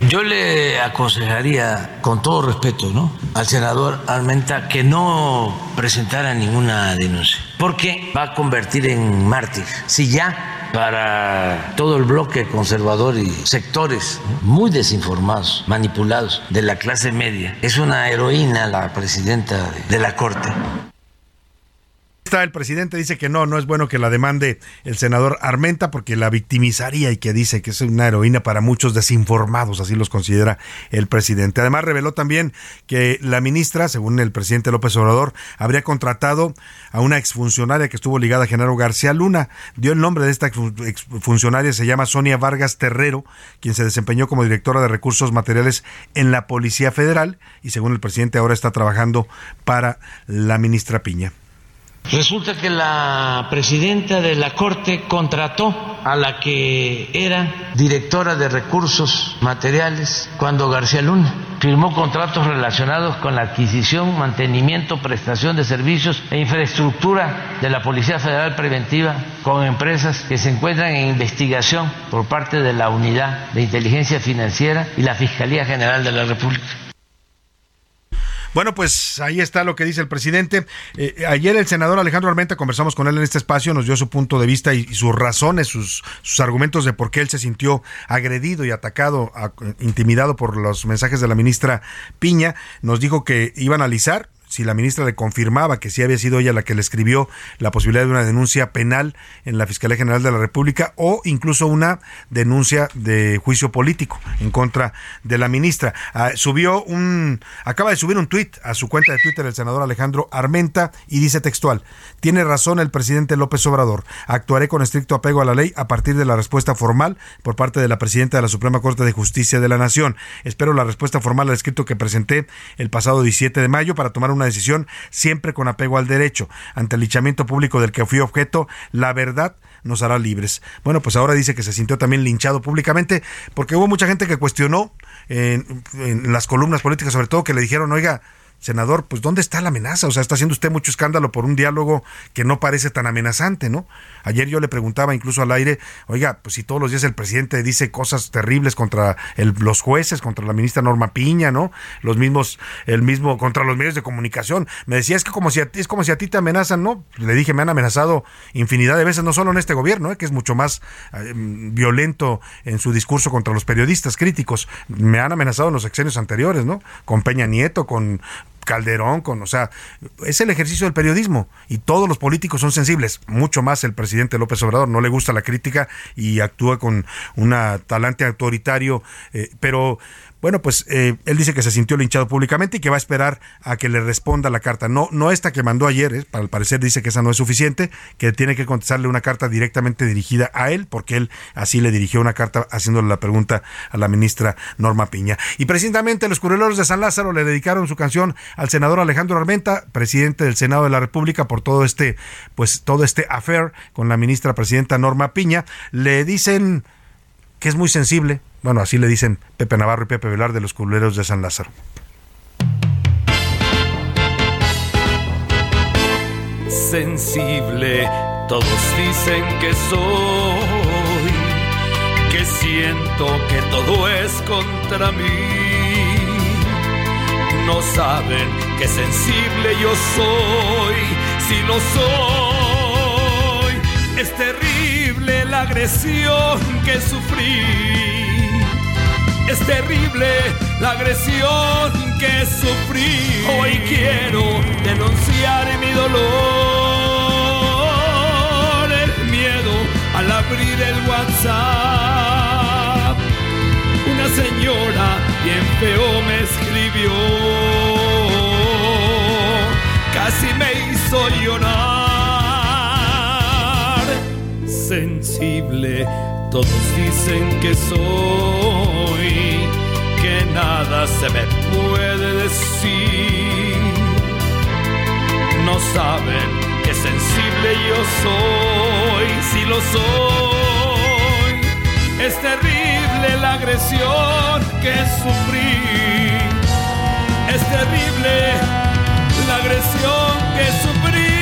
Yo le aconsejaría, con todo respeto, ¿no? al senador Armenta que no presentara ninguna denuncia, porque va a convertir en mártir. Si ya para todo el bloque conservador y sectores muy desinformados, manipulados de la clase media, es una heroína la presidenta de la Corte el presidente dice que no, no es bueno que la demande el senador Armenta porque la victimizaría y que dice que es una heroína para muchos desinformados, así los considera el presidente. Además reveló también que la ministra, según el presidente López Obrador, habría contratado a una exfuncionaria que estuvo ligada a Genaro García Luna. Dio el nombre de esta exfuncionaria, se llama Sonia Vargas Terrero, quien se desempeñó como directora de recursos materiales en la Policía Federal y según el presidente ahora está trabajando para la ministra Piña. Resulta que la presidenta de la Corte contrató a la que era directora de recursos materiales cuando García Luna firmó contratos relacionados con la adquisición, mantenimiento, prestación de servicios e infraestructura de la Policía Federal Preventiva con empresas que se encuentran en investigación por parte de la Unidad de Inteligencia Financiera y la Fiscalía General de la República. Bueno, pues ahí está lo que dice el presidente. Eh, ayer el senador Alejandro Armenta, conversamos con él en este espacio, nos dio su punto de vista y, sus razones, sus, sus, argumentos de por qué él se sintió agredido y atacado, intimidado por los mensajes de la ministra Piña. Nos dijo que iba a analizar si la ministra le confirmaba que sí había sido ella la que le escribió la posibilidad de una denuncia penal en la Fiscalía General de la República o incluso una denuncia de juicio político en contra de la ministra. Ah, subió un, acaba de subir un tuit a su cuenta de Twitter el senador Alejandro Armenta y dice textual, tiene razón el presidente López Obrador, actuaré con estricto apego a la ley a partir de la respuesta formal por parte de la presidenta de la Suprema Corte de Justicia de la Nación. Espero la respuesta formal al escrito que presenté el pasado 17 de mayo para tomar una decisión siempre con apego al derecho. Ante el linchamiento público del que fui objeto, la verdad nos hará libres. Bueno, pues ahora dice que se sintió también linchado públicamente porque hubo mucha gente que cuestionó en, en las columnas políticas, sobre todo, que le dijeron, oiga, senador, pues ¿dónde está la amenaza? O sea, está haciendo usted mucho escándalo por un diálogo que no parece tan amenazante, ¿no? Ayer yo le preguntaba incluso al aire, oiga, pues si todos los días el presidente dice cosas terribles contra los jueces, contra la ministra Norma Piña, ¿no? Los mismos, el mismo, contra los medios de comunicación. Me decía, es que como si a ti, es como si a ti te amenazan, ¿no? Le dije, me han amenazado infinidad de veces, no solo en este gobierno, ¿eh? que es mucho más eh, violento en su discurso contra los periodistas críticos. Me han amenazado en los sexenios anteriores, ¿no? Con Peña Nieto, con Calderón, con, o sea, es el ejercicio del periodismo y todos los políticos son sensibles, mucho más el presidente López Obrador, no le gusta la crítica y actúa con un talante autoritario, eh, pero bueno, pues eh, él dice que se sintió linchado públicamente y que va a esperar a que le responda la carta. No, no esta que mandó ayer, eh, al parecer dice que esa no es suficiente, que tiene que contestarle una carta directamente dirigida a él, porque él así le dirigió una carta haciéndole la pregunta a la ministra Norma Piña. Y precisamente los curreros de San Lázaro le dedicaron su canción al senador Alejandro Armenta, presidente del Senado de la República, por todo este, pues todo este affair con la ministra presidenta Norma Piña. Le dicen que es muy sensible. Bueno, así le dicen Pepe Navarro y Pepe Velar de los culeros de San Lázaro. Sensible, todos dicen que soy, que siento que todo es contra mí. No saben qué sensible yo soy, si lo soy, es la agresión que sufrí es terrible la agresión que sufrí. Hoy quiero denunciar mi dolor, el miedo al abrir el WhatsApp. Una señora bien feo me escribió, casi me hizo llorar. Sensible todos dicen que soy, que nada se me puede decir. No saben qué sensible yo soy, si lo soy Es terrible la agresión que sufrí. Es terrible la agresión que sufrí.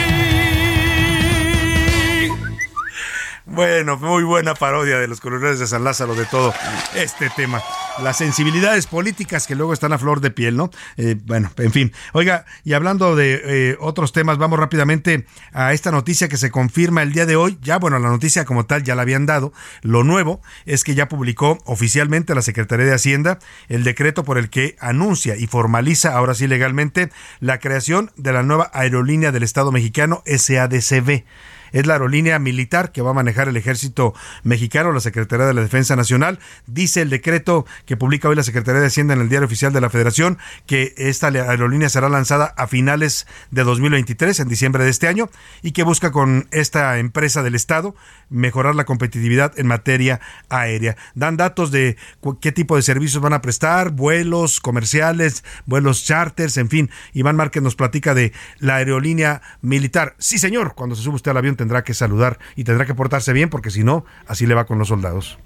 Bueno, muy buena parodia de los colores de San Lázaro de todo este tema. Las sensibilidades políticas que luego están a flor de piel, ¿no? Eh, bueno, en fin. Oiga, y hablando de eh, otros temas, vamos rápidamente a esta noticia que se confirma el día de hoy. Ya, bueno, la noticia como tal ya la habían dado. Lo nuevo es que ya publicó oficialmente la Secretaría de Hacienda el decreto por el que anuncia y formaliza, ahora sí legalmente, la creación de la nueva aerolínea del Estado mexicano SADCB es la aerolínea militar que va a manejar el ejército mexicano, la Secretaría de la Defensa Nacional. Dice el decreto que publica hoy la Secretaría de Hacienda en el Diario Oficial de la Federación que esta aerolínea será lanzada a finales de 2023, en diciembre de este año, y que busca con esta empresa del Estado mejorar la competitividad en materia aérea. Dan datos de qué tipo de servicios van a prestar, vuelos comerciales, vuelos charters, en fin. Iván Márquez nos platica de la aerolínea militar. Sí, señor, cuando se sube usted al avión tendrá que saludar y tendrá que portarse bien porque si no, así le va con los soldados.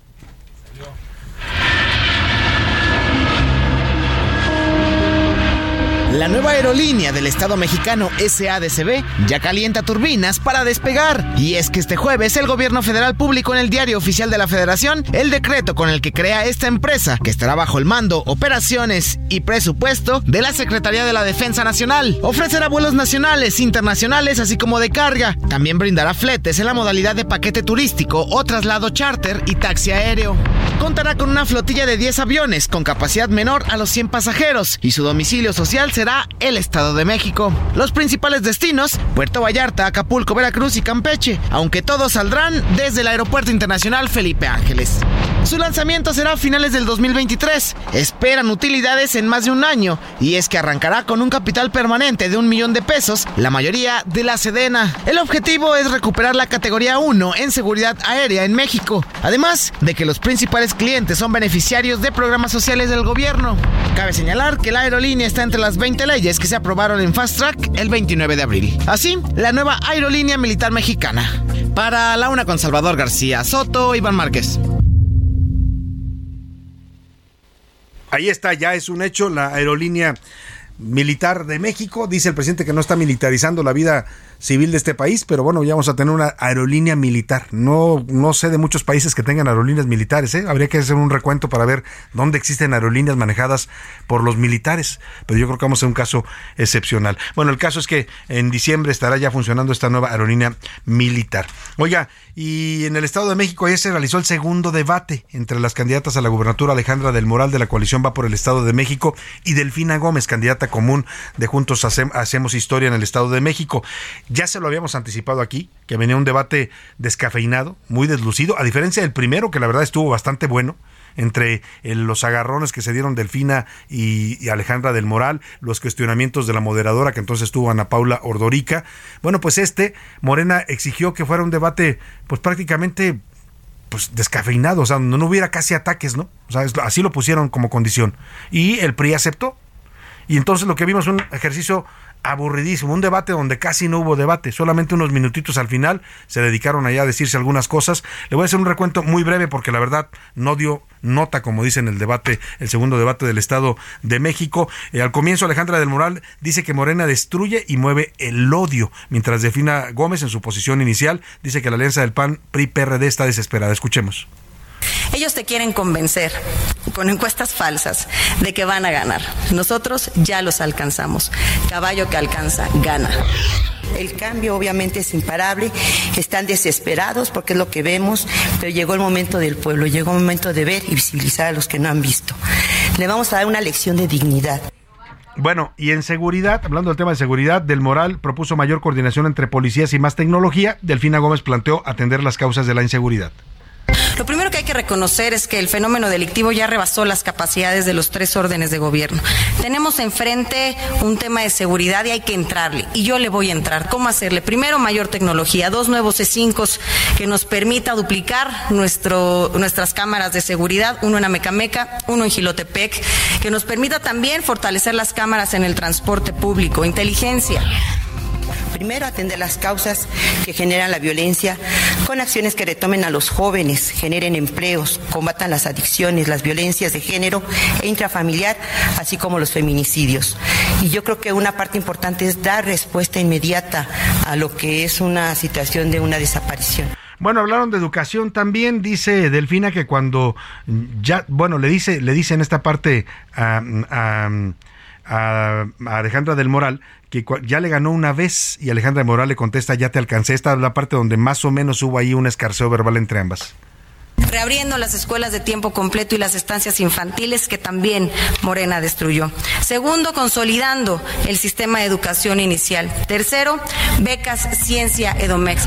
La nueva aerolínea del Estado mexicano SADCB ya calienta turbinas para despegar. Y es que este jueves el gobierno federal publicó en el diario oficial de la Federación el decreto con el que crea esta empresa, que estará bajo el mando, operaciones y presupuesto de la Secretaría de la Defensa Nacional. Ofrecerá vuelos nacionales, internacionales, así como de carga. También brindará fletes en la modalidad de paquete turístico o traslado charter y taxi aéreo. Contará con una flotilla de 10 aviones con capacidad menor a los 100 pasajeros y su domicilio social será el Estado de México. Los principales destinos, Puerto Vallarta, Acapulco, Veracruz y Campeche, aunque todos saldrán desde el Aeropuerto Internacional Felipe Ángeles. Su lanzamiento será a finales del 2023. Esperan utilidades en más de un año y es que arrancará con un capital permanente de un millón de pesos, la mayoría de la Sedena. El objetivo es recuperar la categoría 1 en seguridad aérea en México, además de que los principales clientes son beneficiarios de programas sociales del gobierno. Cabe señalar que la aerolínea está entre las 20 leyes que se aprobaron en Fast Track el 29 de abril. Así, la nueva aerolínea militar mexicana. Para la una con Salvador García Soto, Iván Márquez. Ahí está, ya es un hecho, la aerolínea militar de México. Dice el presidente que no está militarizando la vida civil de este país, pero bueno, ya vamos a tener una aerolínea militar. No, no sé de muchos países que tengan aerolíneas militares, ¿eh? habría que hacer un recuento para ver dónde existen aerolíneas manejadas por los militares, pero yo creo que vamos a ser un caso excepcional. Bueno, el caso es que en diciembre estará ya funcionando esta nueva aerolínea militar. Oiga, y en el Estado de México ayer se realizó el segundo debate entre las candidatas a la gubernatura Alejandra del Moral de la coalición Va por el Estado de México y Delfina Gómez, candidata común de Juntos Hacemos Historia en el Estado de México. Ya se lo habíamos anticipado aquí, que venía un debate descafeinado, muy deslucido, a diferencia del primero, que la verdad estuvo bastante bueno entre los agarrones que se dieron Delfina y, Alejandra del Moral, los cuestionamientos de la moderadora que entonces tuvo Ana Paula Ordorica. Bueno, pues este, Morena exigió que fuera un debate pues prácticamente pues descafeinado, o sea, no, no hubiera casi ataques, ¿no? O sea, así lo pusieron como condición. Y el PRI aceptó. Y entonces lo que vimos un ejercicio aburridísimo, un debate donde casi no hubo debate, solamente unos minutitos al final se dedicaron allá a decirse algunas cosas. Le voy a hacer un recuento muy breve porque la verdad no dio nota, como dice en el debate, el segundo debate del Estado de México. Eh, al comienzo Alejandra del Moral dice que Morena destruye y mueve el odio, mientras Defina Gómez en su posición inicial dice que la alianza del PAN PRI-PRD está desesperada. Escuchemos. Ellos te quieren convencer con encuestas falsas de que van a ganar. Nosotros ya los alcanzamos. Caballo que alcanza, gana. El cambio obviamente es imparable, están desesperados porque es lo que vemos, pero llegó el momento del pueblo, llegó el momento de ver y visibilizar a los que no han visto. Le vamos a dar una lección de dignidad. Bueno, y en seguridad, hablando del tema de seguridad, Del Moral propuso mayor coordinación entre policías y más tecnología. Delfina Gómez planteó atender las causas de la inseguridad. Lo primero que hay que reconocer es que el fenómeno delictivo ya rebasó las capacidades de los tres órdenes de gobierno. Tenemos enfrente un tema de seguridad y hay que entrarle. Y yo le voy a entrar. ¿Cómo hacerle? Primero, mayor tecnología. Dos nuevos C5 que nos permita duplicar nuestro, nuestras cámaras de seguridad. Uno en Amecameca, uno en Gilotepec. Que nos permita también fortalecer las cámaras en el transporte público. Inteligencia Primero, atender las causas que generan la violencia con acciones que retomen a los jóvenes, generen empleos, combatan las adicciones, las violencias de género e intrafamiliar, así como los feminicidios. Y yo creo que una parte importante es dar respuesta inmediata a lo que es una situación de una desaparición. Bueno, hablaron de educación también, dice Delfina que cuando ya, bueno, le dice, le dice en esta parte a, Alejandra del Moral ya le ganó una vez y Alejandra del Moral le contesta ya te alcancé. Esta es la parte donde más o menos hubo ahí un escarceo verbal entre ambas reabriendo las escuelas de tiempo completo y las estancias infantiles que también Morena destruyó. Segundo, consolidando el sistema de educación inicial. Tercero, becas Ciencia Edomex.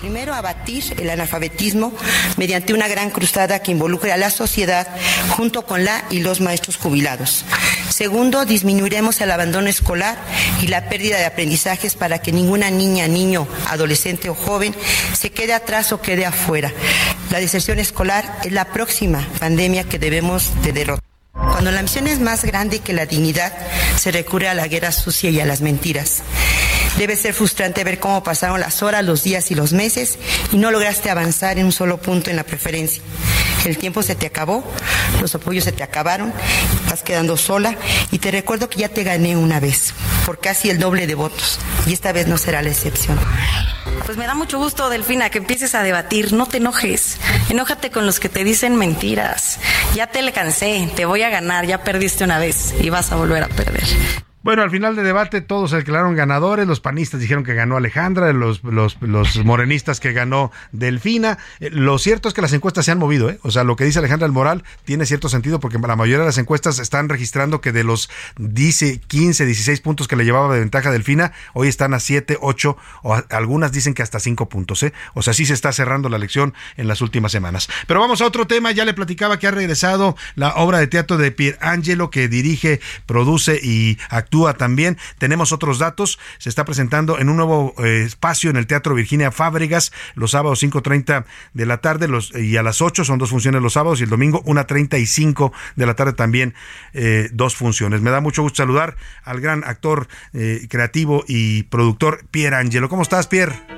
Primero, abatir el analfabetismo mediante una gran cruzada que involucre a la sociedad junto con la y los maestros jubilados. Segundo, disminuiremos el abandono escolar y la pérdida de aprendizajes para que ninguna niña, niño, adolescente o joven se quede atrás o quede afuera. La deserción escolar es la próxima pandemia que debemos de derrotar. Cuando la misión es más grande que la dignidad, se recurre a la guerra sucia y a las mentiras. Debe ser frustrante ver cómo pasaron las horas, los días y los meses y no lograste avanzar en un solo punto en la preferencia. El tiempo se te acabó, los apoyos se te acabaron, vas quedando sola y te recuerdo que ya te gané una vez, por casi el doble de votos y esta vez no será la excepción. Pues me da mucho gusto, Delfina, que empieces a debatir. No te enojes. Enójate con los que te dicen mentiras. Ya te le cansé, te voy a ganar, ya perdiste una vez y vas a volver a perder. Bueno, al final del debate todos se declararon ganadores, los panistas dijeron que ganó Alejandra, los, los, morenistas que ganó Delfina. Eh, lo cierto es que las encuestas se han movido, ¿eh? o sea, lo que dice Alejandra del Moral tiene cierto sentido porque la mayoría de las encuestas están registrando que de los dice 15, 16 puntos que le llevaba de ventaja Delfina, hoy están a 7, 8 o algunas dicen que hasta 5 puntos, ¿eh? o sea, sí se está cerrando la elección en las últimas semanas. Pero vamos a otro tema, ya le platicaba que ha regresado la obra de teatro de Pier Angelo que dirige, produce y actúa también. Tenemos otros datos. Se está presentando en un nuevo eh, espacio en el Teatro Virginia Fábregas los sábados 5.30 de la tarde los, y a las 8 son dos funciones los sábados y el domingo 1.35 de la tarde también eh, dos funciones. Me da mucho gusto saludar al gran actor eh, creativo y productor Pierre Angelo. ¿Cómo estás, Pierre?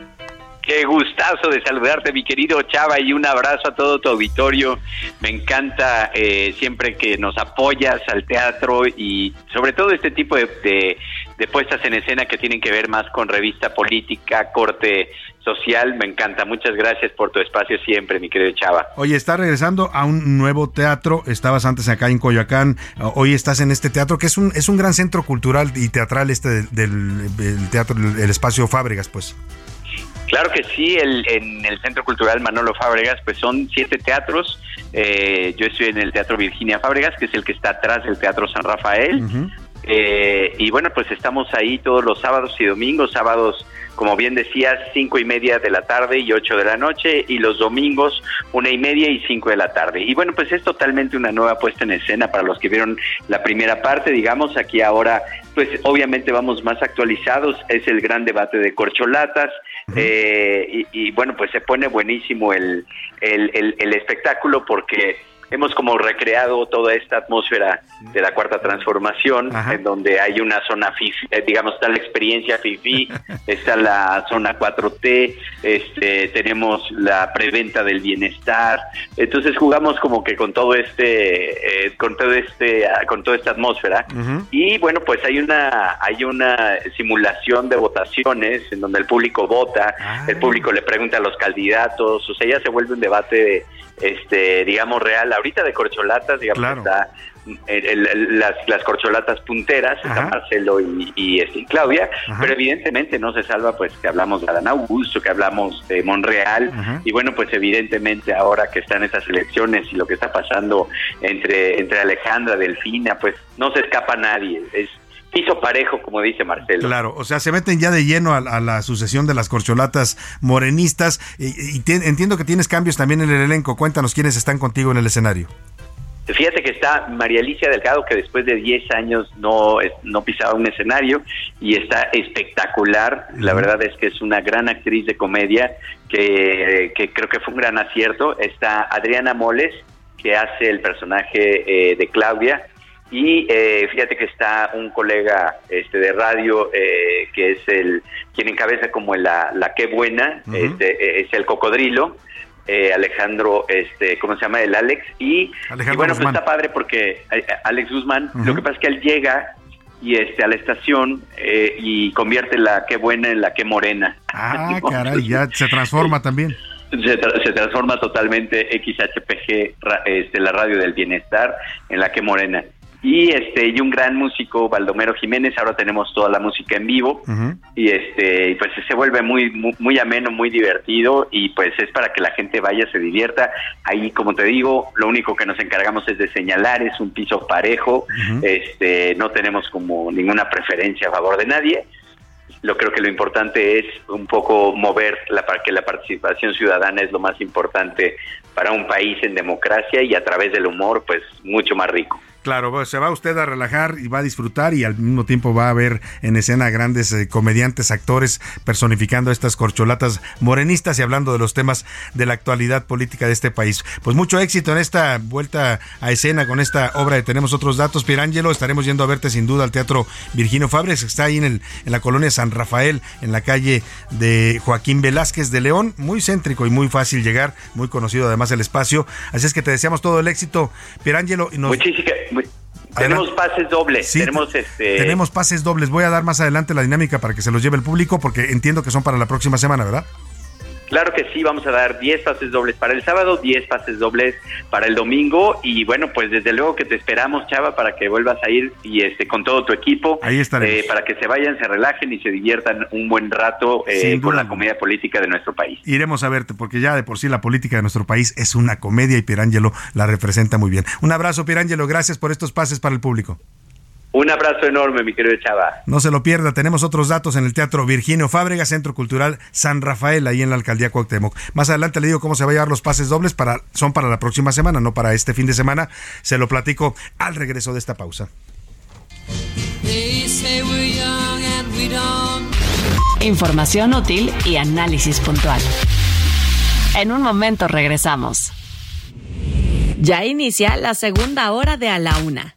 Qué gustazo de saludarte, mi querido Chava, y un abrazo a todo tu auditorio. Me encanta eh, siempre que nos apoyas al teatro y sobre todo este tipo de, de, puestas en escena que tienen que ver más con revista política, corte social. Me encanta. Muchas gracias por tu espacio siempre, mi querido Chava. Oye, estás regresando a un nuevo teatro. Estabas antes acá en Coyoacán. Hoy estás en este teatro que es un, es un gran centro cultural y teatral este del, del teatro, el espacio Fábregas, pues. Claro que sí, el, en el Centro Cultural Manolo Fábregas, pues son siete teatros. Eh, yo estoy en el Teatro Virginia Fábregas, que es el que está atrás del Teatro San Rafael. Eh, y bueno, pues estamos ahí todos los sábados y domingos, sábados como bien decías, cinco y media de la tarde y ocho de la noche, y los domingos una y media y cinco de la tarde. Y bueno, pues es totalmente una nueva puesta en escena para los que vieron la primera parte, digamos, aquí ahora, pues obviamente vamos más actualizados, es el gran debate de corcholatas, eh, y, bueno, pues se pone buenísimo el, el, el espectáculo porque hemos como recreado toda esta atmósfera de la cuarta transformación, en donde hay una zona FIFI, eh, digamos, está la experiencia FIFI, está la zona 4T, este, tenemos la preventa del bienestar, entonces jugamos como que con todo este, eh, con todo este, con toda esta atmósfera, y bueno, pues hay una, hay una simulación de votaciones en donde el público vota, el ah. público le pregunta a los candidatos, o sea, ya se vuelve un debate este, digamos, real. Ahorita de corcholatas, digamos, está las, las, corcholatas punteras, está Marcelo y, este, Claudia, pero evidentemente no se salva pues que hablamos de Adán Augusto, que hablamos de Monreal, y bueno, pues evidentemente ahora que están esas elecciones y lo que está pasando entre, entre Alejandra, Delfina, pues no se escapa nadie, es piso parejo, como dice Marcelo. Claro, o sea, se meten ya de lleno a, la sucesión de las corcholatas morenistas y, entiendo que tienes cambios también en el elenco. Cuéntanos quiénes están contigo en el escenario. Fíjate que está María Alicia Delgado, que después de 10 años no, no pisaba un escenario y está espectacular. La verdad es que es una gran actriz de comedia que, que creo que fue un gran acierto. Está Adriana Moles, que hace el personaje eh, de Claudia Y eh, fíjate que está un colega este, de radio eh, que es el quien encabeza como la, la qué buena, este, es el cocodrilo. Eh, Alejandro, este, ¿cómo se llama? El Alex. Y, y bueno, pues está padre porque eh, Alex Guzmán, lo que pasa es que él llega y este a la estación eh, y convierte la qué buena en la qué morena. Ah, caray, ya se transforma también. Se, se, transforma totalmente XHPG, este, la radio del bienestar, en la que morena y este y un gran músico Baldomero Jiménez ahora tenemos toda la música en vivo. Y este pues se vuelve muy, muy, ameno muy divertido. Y pues es para que la gente vaya se divierta. Ahí como te digo lo único que nos encargamos es de señalar es un piso parejo. Este no tenemos como ninguna preferencia a favor de nadie. Lo creo que lo importante es un poco mover la que la participación ciudadana es lo más importante para un país en democracia y a través del humor pues mucho más rico. Claro, se va usted a relajar y va a disfrutar y al mismo tiempo va a ver en escena grandes eh, comediantes, actores personificando estas corcholatas morenistas y hablando de los temas de la actualidad política de este país. Pues mucho éxito en esta vuelta a escena con esta obra de Tenemos otros datos. Pierangelo, estaremos yendo a verte sin duda al Teatro Virginio Fabres, que está ahí en, el, en la colonia San Rafael, en la calle de Joaquín Velázquez de León. Muy céntrico y muy fácil llegar, muy conocido además el espacio. Así es que te deseamos todo el éxito, Pierangelo. Y nos... Tenemos pases dobles. tenemos, este... tenemos pases dobles. Voy a dar más adelante la dinámica para que se los lleve el público porque entiendo que son para la próxima semana, ¿verdad? Claro que sí, vamos a dar 10 pases dobles para el sábado, 10 pases dobles para el domingo y bueno, pues desde luego que te esperamos, Chava, para que vuelvas a ir y este con todo tu equipo. Ahí eh, para que se vayan, se relajen y se diviertan un buen rato eh, con la comedia política de nuestro país. Iremos a verte porque ya de por sí la política de nuestro país es una comedia y Pirangelo la representa muy bien. Un abrazo, Pirangelo, gracias por estos pases para el público. Un abrazo enorme, mi querido Chava. No se lo pierda, tenemos otros datos en el Teatro Virginio Fábrega, Centro Cultural San Rafael, ahí en la Alcaldía Cuauhtémoc. Más adelante le digo cómo se va a llevar los pases dobles, para, son para la próxima semana, no para este fin de semana. Se lo platico al regreso de esta pausa. Información útil y análisis puntual. En un momento regresamos. Ya inicia la segunda hora de A la Una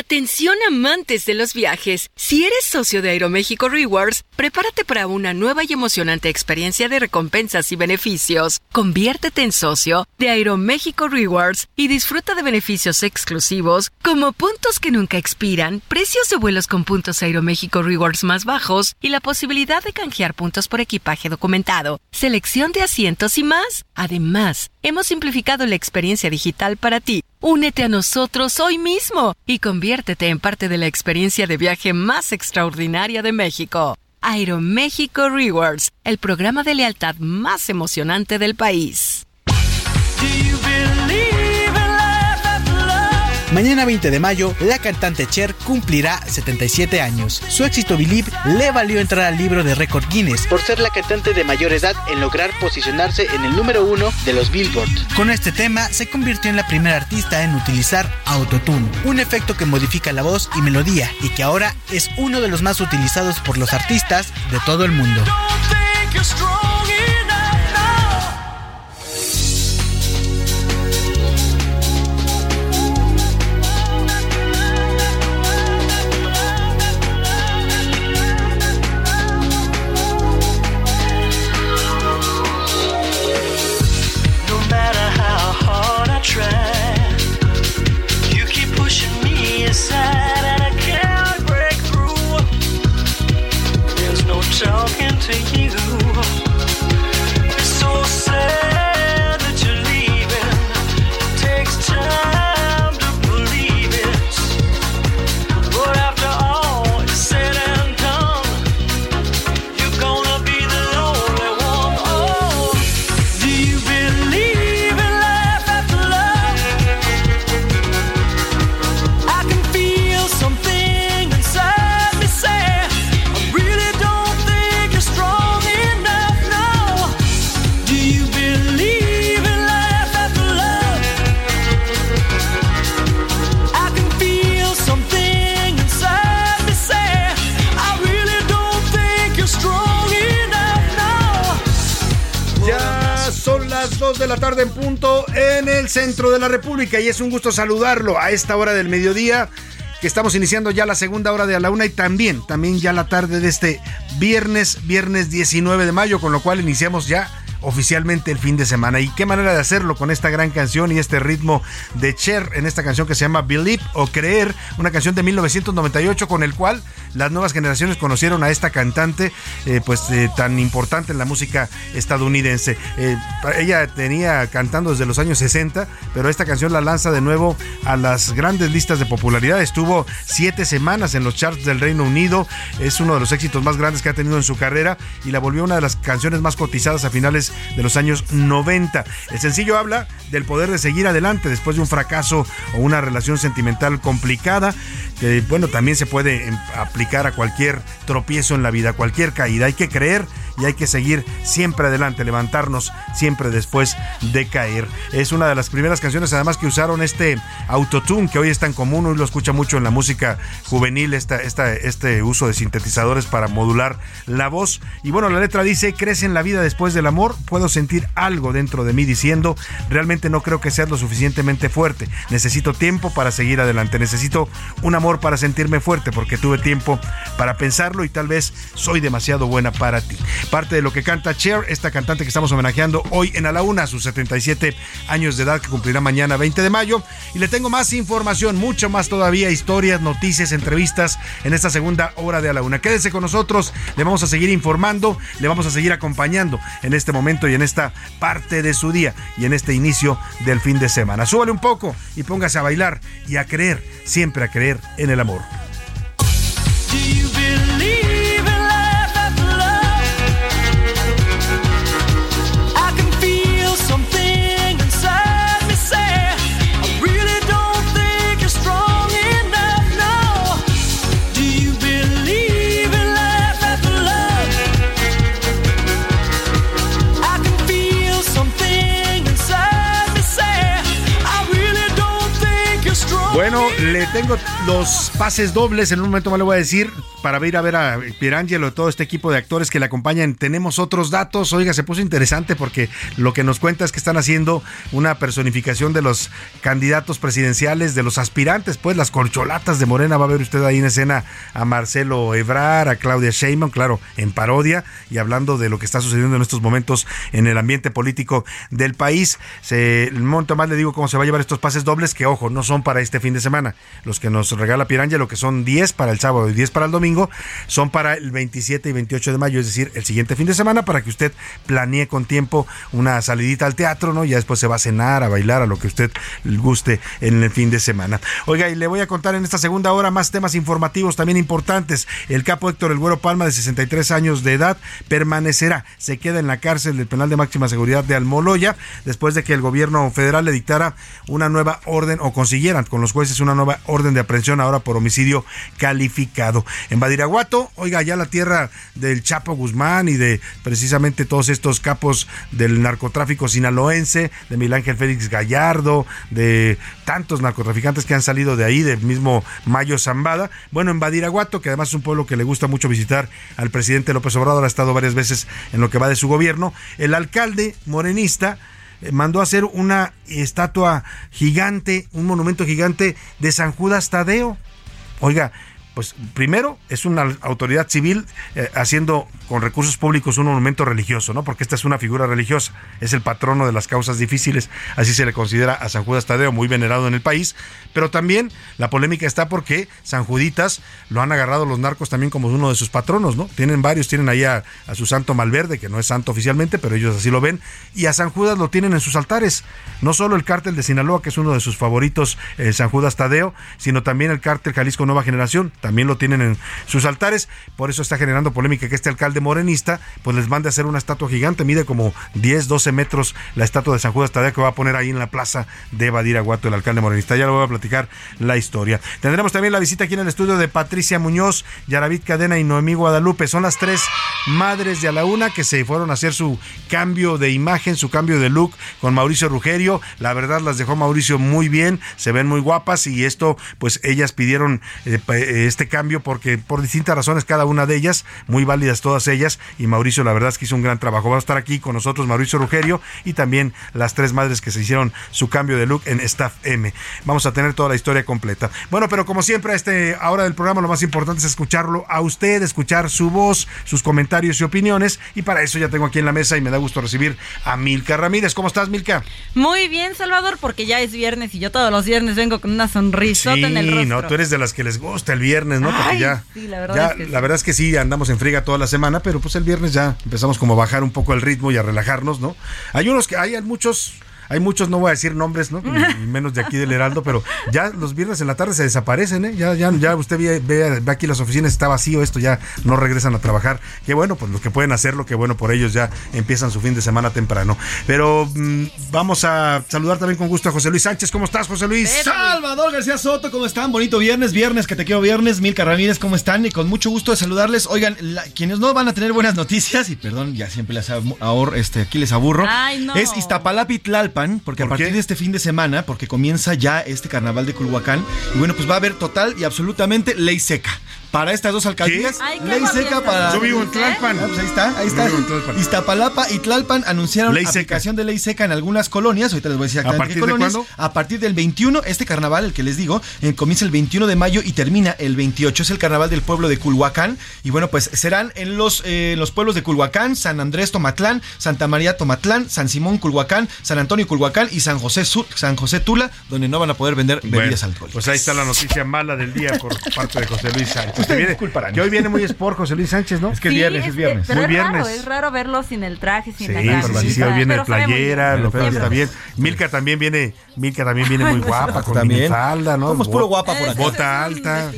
Atención amantes de los viajes. Si eres socio de Aeroméxico Rewards, prepárate para una nueva y emocionante experiencia de recompensas y beneficios. Conviértete en socio de Aeroméxico Rewards y disfruta de beneficios exclusivos como puntos que nunca expiran, precios de vuelos con puntos Aeroméxico Rewards más bajos y la posibilidad de canjear puntos por equipaje documentado, selección de asientos y más. Además, hemos simplificado la experiencia digital para ti. Únete a nosotros hoy mismo y conviértete en parte de la experiencia de viaje más extraordinaria de México. Aeroméxico Rewards, el programa de lealtad más emocionante del país. Mañana 20 de mayo, la cantante Cher cumplirá 77 años. Su éxito Believe le valió entrar al libro de récord Guinness por ser la cantante de mayor edad en lograr posicionarse en el número uno de los Billboard. Con este tema, se convirtió en la primera artista en utilizar autotune, un efecto que modifica la voz y melodía y que ahora es uno de los más utilizados por los artistas de todo el mundo. La tarde en punto en el centro de la República y es un gusto saludarlo a esta hora del mediodía que estamos iniciando ya la segunda hora de a la una y también, también ya la tarde de este viernes, viernes 19 de mayo, con lo cual iniciamos ya oficialmente el fin de semana. Y qué manera de hacerlo con esta gran canción y este ritmo de Cher en esta canción que se llama Believe o Creer, una canción de 1998 con el cual las nuevas generaciones conocieron a esta cantante eh, pues eh, tan importante en la música estadounidense. Eh, ella tenía cantando desde los años 60, pero esta canción la lanza de nuevo a las grandes listas de popularidad. Estuvo siete semanas en los charts del Reino Unido, es uno de los éxitos más grandes que ha tenido en su carrera y la volvió una de las canciones más cotizadas a finales de los años 90. El sencillo habla del poder de seguir adelante después de un fracaso o una relación sentimental complicada, que bueno, también se puede em, aplicar a cualquier tropiezo en la vida, cualquier caída. Hay que creer y hay que seguir siempre adelante, levantarnos siempre después de caer. Es una de las primeras canciones además que usaron este autotune que hoy es tan común, hoy lo escucha mucho en la música juvenil, esta, esta, este uso de sintetizadores para modular la voz. Y bueno, la letra dice, crece en la vida después del amor, puedo sentir algo dentro de mí diciendo, realmente no creo que seas lo suficientemente fuerte, necesito tiempo para seguir adelante, necesito un amor para sentirme fuerte porque tuve tiempo para pensarlo y tal vez soy demasiado buena para ti parte de lo que canta Cher, esta cantante que estamos homenajeando hoy en A la Una, a sus 77 años de edad que cumplirá mañana 20 de mayo. Y le tengo más información, mucho más todavía, historias, noticias, entrevistas en esta segunda hora de A la Una. Quédese con nosotros, le vamos a seguir informando, le vamos a seguir acompañando en este momento y en esta parte de su día y en este inicio del fin de semana. Súbale un poco y póngase a bailar y a creer, siempre a creer en el amor. Tengo los pases dobles. En un momento más le voy a decir para ir a ver a Pierangelo y todo este equipo de actores que le acompañan. Tenemos otros datos. Oiga, se puso interesante porque lo que nos cuenta es que están haciendo una personificación de los candidatos presidenciales, de los aspirantes, pues las corcholatas de Morena. Va a ver usted ahí en escena a Marcelo Ebrar, a Claudia Sheinbaum, claro, en parodia y hablando de lo que está sucediendo en estos momentos en el ambiente político del país. Se, el momento más le digo cómo se va a llevar estos pases dobles, que ojo, no son para este fin de semana. Los que nos regala lo que son 10 para el sábado y 10 para el domingo, son para el 27 y 28 de mayo, es decir, el siguiente fin de semana, para que usted planee con tiempo una salidita al teatro, ¿no? Ya después se va a cenar, a bailar, a lo que usted guste en el fin de semana. Oiga, y le voy a contar en esta segunda hora más temas informativos también importantes. El capo Héctor El Güero Palma, de 63 años de edad, permanecerá, se queda en la cárcel del penal de máxima seguridad de Almoloya, después de que el gobierno federal le dictara una nueva orden o consiguieran con los jueces una nueva orden de aprehensión ahora por homicidio calificado. En Badiraguato, oiga, ya la tierra del Chapo Guzmán y de precisamente todos estos capos del narcotráfico sinaloense, de Miguel Ángel Félix Gallardo, de tantos narcotraficantes que han salido de ahí, del mismo Mayo Zambada. Bueno, en Badiraguato, que además es un pueblo que le gusta mucho visitar al presidente López Obrador, ha estado varias veces en lo que va de su gobierno, el alcalde morenista mandó a hacer una estatua gigante, un monumento gigante de San Judas Tadeo. Oiga, pues primero es una autoridad civil eh, haciendo con recursos públicos un monumento religioso, ¿no? Porque esta es una figura religiosa, es el patrono de las causas difíciles, así se le considera a San Judas Tadeo, muy venerado en el país, pero también la polémica está porque San Juditas lo han agarrado los narcos también como uno de sus patronos, ¿no? Tienen varios, tienen ahí a, su santo Malverde, que no es santo oficialmente, pero ellos así lo ven, y a San Judas lo tienen en sus altares, no solo el cártel de Sinaloa, que es uno de sus favoritos, eh, San Judas Tadeo, sino también el cártel Jalisco Nueva Generación, también lo tienen en sus altares, por eso está generando polémica que este alcalde morenista pues les mande a hacer una estatua gigante, mide como 10, 12 metros la estatua de San Judas Tadeo que va a poner ahí en la plaza de Badiraguato el alcalde morenista, ya lo voy a platicar la historia. Tendremos también la visita aquí en el estudio de Patricia Muñoz, Yaravit Cadena y Noemí Guadalupe, son las tres madres de a la una que se fueron a hacer su cambio de imagen, su cambio de look con Mauricio Rugerio, la verdad las dejó Mauricio muy bien, se ven muy guapas y esto pues ellas pidieron eh, este cambio porque por distintas razones cada una de ellas, muy válidas todas ellas y Mauricio la verdad es que hizo un gran trabajo. Va a estar aquí con nosotros Mauricio Rugerio y también las tres madres que se hicieron su cambio de look en Staff M. Vamos a tener toda la historia completa. Bueno, pero como siempre a este hora del programa lo más importante es escucharlo a usted, escuchar su voz, sus comentarios y opiniones y para eso ya tengo aquí en la mesa y me da gusto recibir a Milka Ramírez. ¿Cómo estás, Milka? Muy bien, Salvador, porque ya es viernes y yo todos los viernes vengo con una sonrisa en el rostro. no, tú eres de las que les gusta el viernes, ¿no? Porque ya, sí, la verdad, es que la verdad es que sí, andamos en friga toda la semana, pero pues el viernes ya empezamos como a bajar un poco el ritmo y a relajarnos, ¿no? Hay unos que hay muchos hay muchos, no voy a decir nombres, ¿no? menos de aquí del Heraldo, pero ya los viernes en la tarde se desaparecen, ¿eh? Ya, ya, ya usted ve, ve, aquí las oficinas, está vacío esto, ya no regresan a trabajar. Qué bueno, pues los que pueden hacerlo, qué bueno por ellos, ya empiezan su fin de semana temprano. Pero mm, vamos a saludar también con gusto a José Luis Sánchez. ¿Cómo estás, José Luis? Salvador García Soto, ¿cómo están? Bonito viernes, viernes, que te quiero viernes. Milka Ramírez, ¿cómo están? Y con mucho gusto de saludarles. Oigan, quienes no van a tener buenas noticias, y perdón, ya siempre les ahorro, este, aquí les aburro, es Porque a partir de este fin de semana, porque comienza ya este carnaval de Culhuacán. Y bueno, pues va a haber total y absolutamente ley seca para estas dos alcaldías. ley seca para. Yo vivo en Tlalpan. Ah, pues ahí está, ahí está. Iztapalapa y Tlalpan anunciaron la aplicación de ley seca en algunas colonias. Ahorita les voy a decir ¿A partir qué colonias. De a partir del 21, este carnaval, el que les digo, eh, comienza el 21 de mayo y termina el 28. Es el carnaval del pueblo de Culhuacán. Y bueno, pues serán en los, eh, los pueblos de Culhuacán, San Andrés Tomatlán, Santa María Tomatlán, San Simón Culhuacán, San Antonio Culhuacán y San José San José Tula, donde no van a poder vender bebidas alcohólicas. Pues ahí está la noticia mala del día por parte de José Luis Sánchez. Que, hoy viene muy sport José Luis Sánchez, ¿no? Es que es viernes, es, viernes. Pero muy es viernes. Raro, es raro verlo sin el traje, sin sí, la camiseta. Sí, hoy viene de playera, lo está bien. Milka también viene, Milka también viene muy guapa, con también. falda, ¿no? Como es puro guapa por aquí. Bota alta.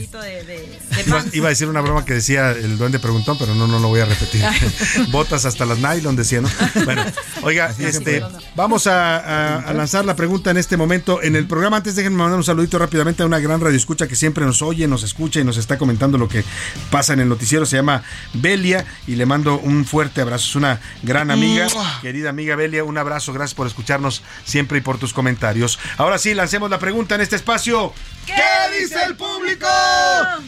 iba, a decir una broma que decía el duende preguntón, pero no, no lo voy a repetir. Botas hasta las nylon, decía, ¿no? Bueno, oiga, este, vamos a, lanzar la pregunta en este momento. En el programa, antes déjenme mandar un saludito rápidamente a una gran radio escucha que siempre nos oye, nos escucha y nos está comentando lo que pasa en el noticiero. Se llama Belia y le mando un fuerte abrazo. Es una gran amiga, querida amiga Belia. Un abrazo, gracias por escucharnos siempre y por tus comentarios. Ahora sí, lancemos la pregunta en este espacio. ¿Qué dice el público?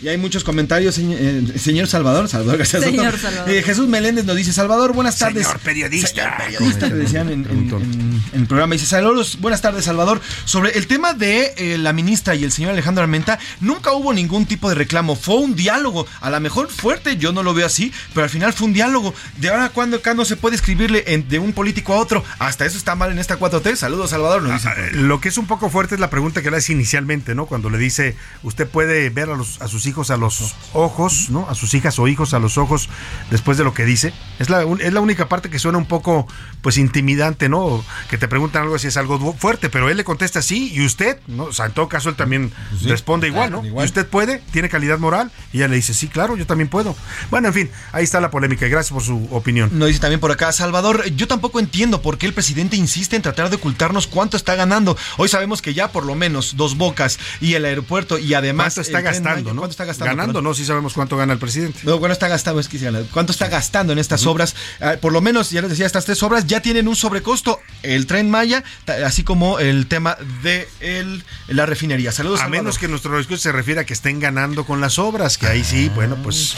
Y hay muchos comentarios, eh, señor, Salvador. Salvador, gracias. Señor Salvador. Eh, Jesús Meléndez nos dice: Salvador, buenas tardes. Señor periodista. Señor periodista, le decían en, el programa. Dice: Saludos, buenas tardes, Salvador. Sobre el tema de eh, la ministra y el señor Alejandro Armenta, nunca hubo ningún tipo de reclamo. Fue un diálogo. A lo mejor fuerte, yo no lo veo así, pero al final fue un diálogo. De ahora, cuando acá no se puede escribirle de un político a otro? Hasta eso está mal en esta 4T. Saludos, Salvador. Nos dice. Ah, lo que es un poco fuerte es la pregunta que le hace inicialmente, ¿no? Cuando le dice, usted puede ver a, los, a sus hijos a los ojos, ¿no? A sus hijas o hijos a los ojos después de lo que dice. Es la, es la única parte que suena un poco, pues, intimidante, ¿no? Que te preguntan algo si es algo fuerte, pero él le contesta sí y usted, ¿no? O sea, en todo caso él también responde igual, ¿no? ¿Y usted puede? ¿Tiene calidad moral? Y ella le dice, sí, claro, yo también puedo. Bueno, en fin, ahí está la polémica y gracias por su opinión. Nos dice también por acá, Salvador, yo tampoco entiendo por qué el presidente insiste en tratar de ocultarnos cuánto está ganando. Hoy sabemos que ya por lo menos dos bocas y el aeropuerto y además... ¿Cuánto está gastando, no? ¿Cuánto está gastando? Ganando, no, sí sabemos cuánto gana el presidente. No, ¿cuánto está gastando? Es que ¿Cuánto está gastando en estas obras? Ah, por lo menos, ya les decía, estas tres obras ya tienen un sobrecosto. El tren Maya, así como el tema de el, la refinería. Saludos. A menos que nuestro discurso se refiera a que estén ganando con las obras, que ahí sí, bueno, pues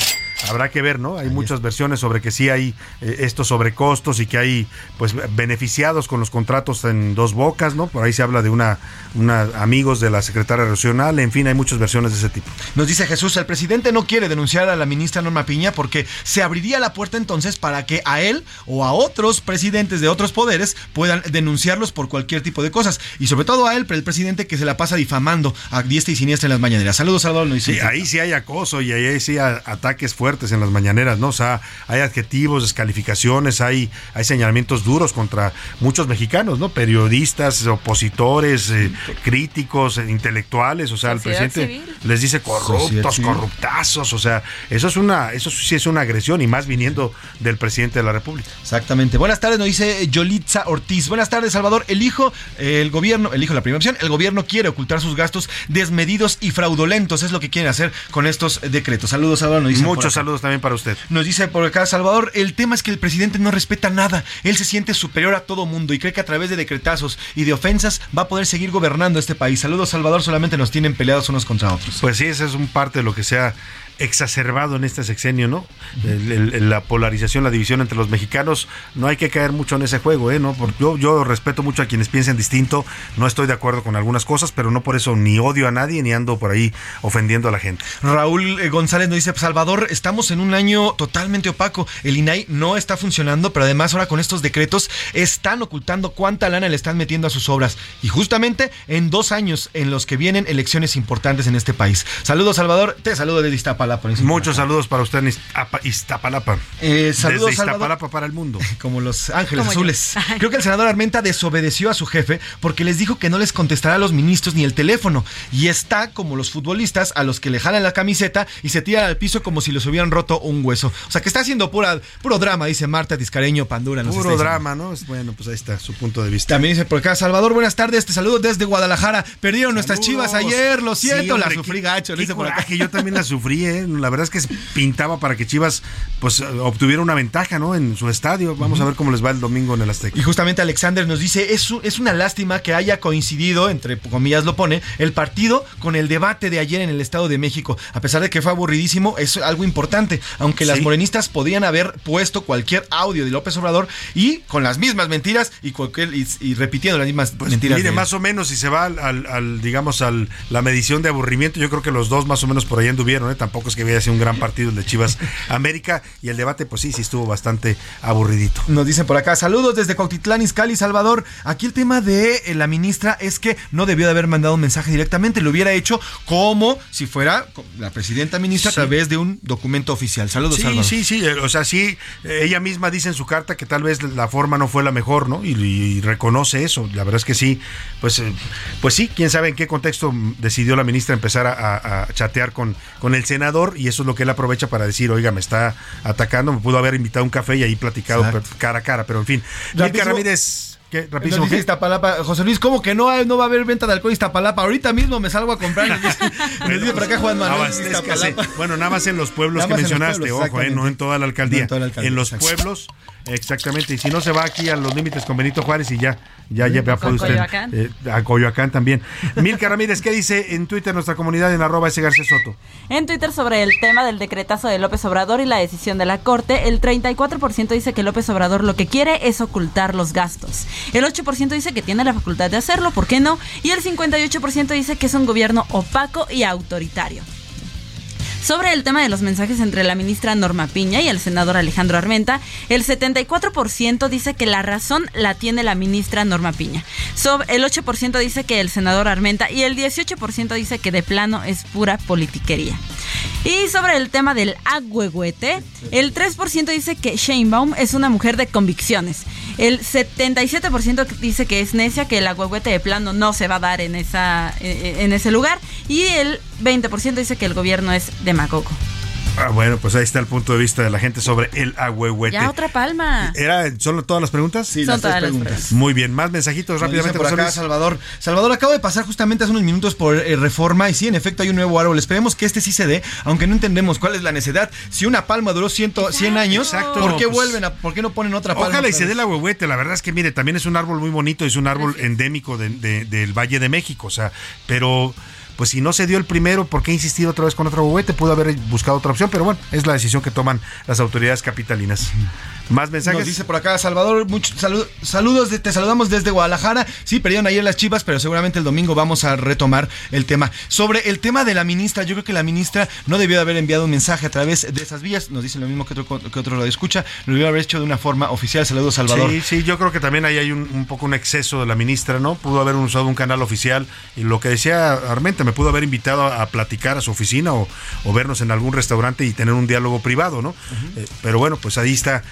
habrá que ver, ¿no? Hay muchas versiones sobre que sí hay eh, estos sobrecostos y que hay pues beneficiados con los contratos en dos bocas, ¿no? Por ahí se habla de una, una amigos de la secretaria regional, en fin, hay muchas versiones de ese tipo. Nos dice Jesús, el presidente no quiere denunciar a la ministra Norma Piña porque se abriría la puerta entonces para que a él o a otros presidentes de otros poderes puedan denunciarlos por cualquier tipo de cosas y sobre todo a él, el presidente que se la pasa difamando a diestra y siniestra en las mañaneras. Saludos, Salvador. Nos sí, ahí sí hay acoso y ahí sí hay ataques fuertes en las mañaneras, ¿no? O sea, hay adjetivos, descalificaciones, hay, hay señalamientos duros contra muchos mexicanos, ¿no? Periodistas, opositores, eh, críticos, eh, intelectuales, o sea, el presidente les dice corruptos, corruptazos, o sea, eso es una, eso sí es una agresión y más viniendo del presidente de la República. Exactamente. Buenas tardes, nos dice Yolitza Ortiz. Buenas tardes, Salvador. El hijo, el gobierno, elijo la primera opción, el gobierno quiere ocultar sus gastos desmedidos y fraudulentos, es lo que quieren hacer con estos decretos. Saludos, Salvador. Nos dice Muchos saludos también para usted. Nos dice por acá, Salvador, el tema es que el presidente no respeta nada. Él se siente superior a todo mundo y cree que a través de decretazos y de ofensas va a poder seguir gobernando este país. Saludos, Salvador, solamente nos tienen peleados unos contra otros. Pues sí, esa es un parte de lo que se ha exacerbado en este sexenio, ¿no? la polarización, la división entre los mexicanos, no hay que caer mucho en ese juego, ¿eh? ¿No? Yo, yo respeto mucho a quienes piensen distinto, no estoy de acuerdo con algunas cosas, pero no por eso ni odio a nadie ni ando por ahí ofendiendo a la gente. Raúl eh, González nos dice, Salvador, estamos en un año totalmente opaco, el INAI no está funcionando, pero además ahora con estos decretos están ocultando cuánta lana le están metiendo a sus obras, y justamente en dos años en los que vienen elecciones importantes en este país. Saludos, Salvador, te saludo desde Iztapalapa. Muchos saludos para usted en Iztapalapa. Eh, saludos, desde Iztapalapa para el mundo. Como los ángeles azules. Creo que el senador Armenta desobedeció a su jefe porque les dijo que no les contestará a los ministros ni el teléfono. Y está como los futbolistas a los que le jalan la camiseta y se tiran al piso como si les hubieran roto un hueso. O sea que está haciendo pura, puro drama, dice Marta Tiscareño Pandura. Puro drama, ¿no? Bueno, pues ahí está su punto de vista. También dice por acá, Salvador, buenas tardes, te saludo desde Guadalajara. Perdieron nuestras chivas ayer, lo siento, la sufrí gacho. dice por acá. que yo también la sufrí, ¿eh? La verdad es que pintaba para que Chivas pues obtuviera una ventaja, ¿no? En su estadio. Vamos a ver cómo les va el domingo en el Azteca. Y justamente Alexander nos dice, es, es una lástima que haya coincidido, entre comillas lo pone, el partido con el debate de ayer en el Estado de México. A pesar de que fue aburridísimo, es algo importante. Aunque las morenistas podían haber puesto cualquier audio de López Obrador y con las mismas mentiras y, cualquier, y, repitiendo las mismas pues mentiras. Mire, más o menos, si se va al, digamos, al la medición de aburrimiento, yo creo que los dos más o menos por ahí anduvieron, ¿eh? Tampoco que vaya a ser un gran partido el de Chivas América y el debate, pues sí, sí estuvo bastante aburridito. Nos dicen por acá, saludos desde Cuautitlán, Izcalli, Salvador. Aquí el tema de eh, la ministra es que no debió de haber mandado un mensaje directamente, lo hubiera hecho como si fuera la presidenta ministra a través de un documento oficial. Saludos, sí, Salvador. Sí, sí, eh, o sea, sí, eh, ella misma dice en su carta que tal vez la forma no fue la mejor, ¿no? Y, reconoce eso. La verdad es que sí, pues, pues sí, quién sabe en qué contexto decidió la ministra empezar a, chatear con, con el y eso es lo que él aprovecha para decir, oiga, me está atacando, me pudo haber invitado a un café y ahí platicado cara a cara, pero en fin. Milka Ramírez. ¿Qué? Rapidísimo. ¿qué? José Luis, ¿cómo que no, no va a haber venta de alcohol en Iztapalapa? Ahorita mismo me salgo a comprar. Me por acá Juan Manuel. bueno, nada más en los pueblos que mencionaste, ojo, eh, no en toda la alcaldía. en, toda la alcaldía, en los pueblos Exactamente, y si no se va aquí a los límites con Benito Juárez y ya, ya, ya, ya puede usted. Coyoacán. Eh, a Coyoacán también. Milka Ramírez, ¿qué dice en Twitter nuestra comunidad en arroba ese García Soto? En Twitter sobre el tema del decretazo de López Obrador y la decisión de la Corte, el 34% dice que López Obrador lo que quiere es ocultar los gastos. El 8% dice que tiene la facultad de hacerlo, ¿por qué no? Y el 58% dice que es un gobierno opaco y autoritario. Sobre el tema de los mensajes entre la ministra Norma Piña y el senador Alejandro Armenta, el 74% dice que la razón la tiene la ministra Norma Piña. el 8% dice que el senador Armenta y el 18% dice que de plano es pura politiquería. Y sobre el tema del agüehuete, el 3% dice que Sheinbaum es una mujer de convicciones. El 77% dice que es necia, que el agüehuete de plano no se va a dar en, esa, en ese lugar. Y el 20% dice que el gobierno es de Macoco. Ah, bueno, pues ahí está el punto de vista de la gente sobre el agüehuete. Ya otra palma. ¿Era solo todas las preguntas? Sí, las tres preguntas. Muy bien, más mensajitos rápidamente por acá, Salvador. Salvador acabo de pasar justamente hace unos minutos por eh, Reforma y sí, en efecto hay un nuevo árbol. Esperemos que este sí se dé, aunque no entendemos cuál es la necesidad. Si una palma duró 100, 100 años, ¿por qué pues, vuelven a, por qué no ponen otra palma? Ojalá y se dé el agüehuete. La verdad es que mire, también es un árbol muy bonito, es un árbol endémico del Valle de México, o sea, pero pues si no se dio el primero, ¿por qué insistir otra vez con otro juguete? Pudo haber buscado otra opción, pero bueno, es la decisión que toman las autoridades capitalinas. Más mensajes. Nos dice por acá Salvador, muchos saludos, te saludamos desde Guadalajara. Sí, perdieron ayer las chivas, pero seguramente el domingo vamos a retomar el tema. Sobre el tema de la ministra, yo creo que la ministra no debió de haber enviado un mensaje a través de esas vías. Nos dice lo mismo que otro, que otro lo escucha. Lo debió haber hecho de una forma oficial. Saludos, Salvador. Sí, sí, yo creo que también ahí hay un, un poco un exceso de la ministra, ¿no? Pudo haber usado un canal oficial y lo que decía Armenta, me pudo haber invitado a, platicar a su oficina o, vernos en algún restaurante y tener un diálogo privado, ¿no? Eh, pero bueno, pues ahí está,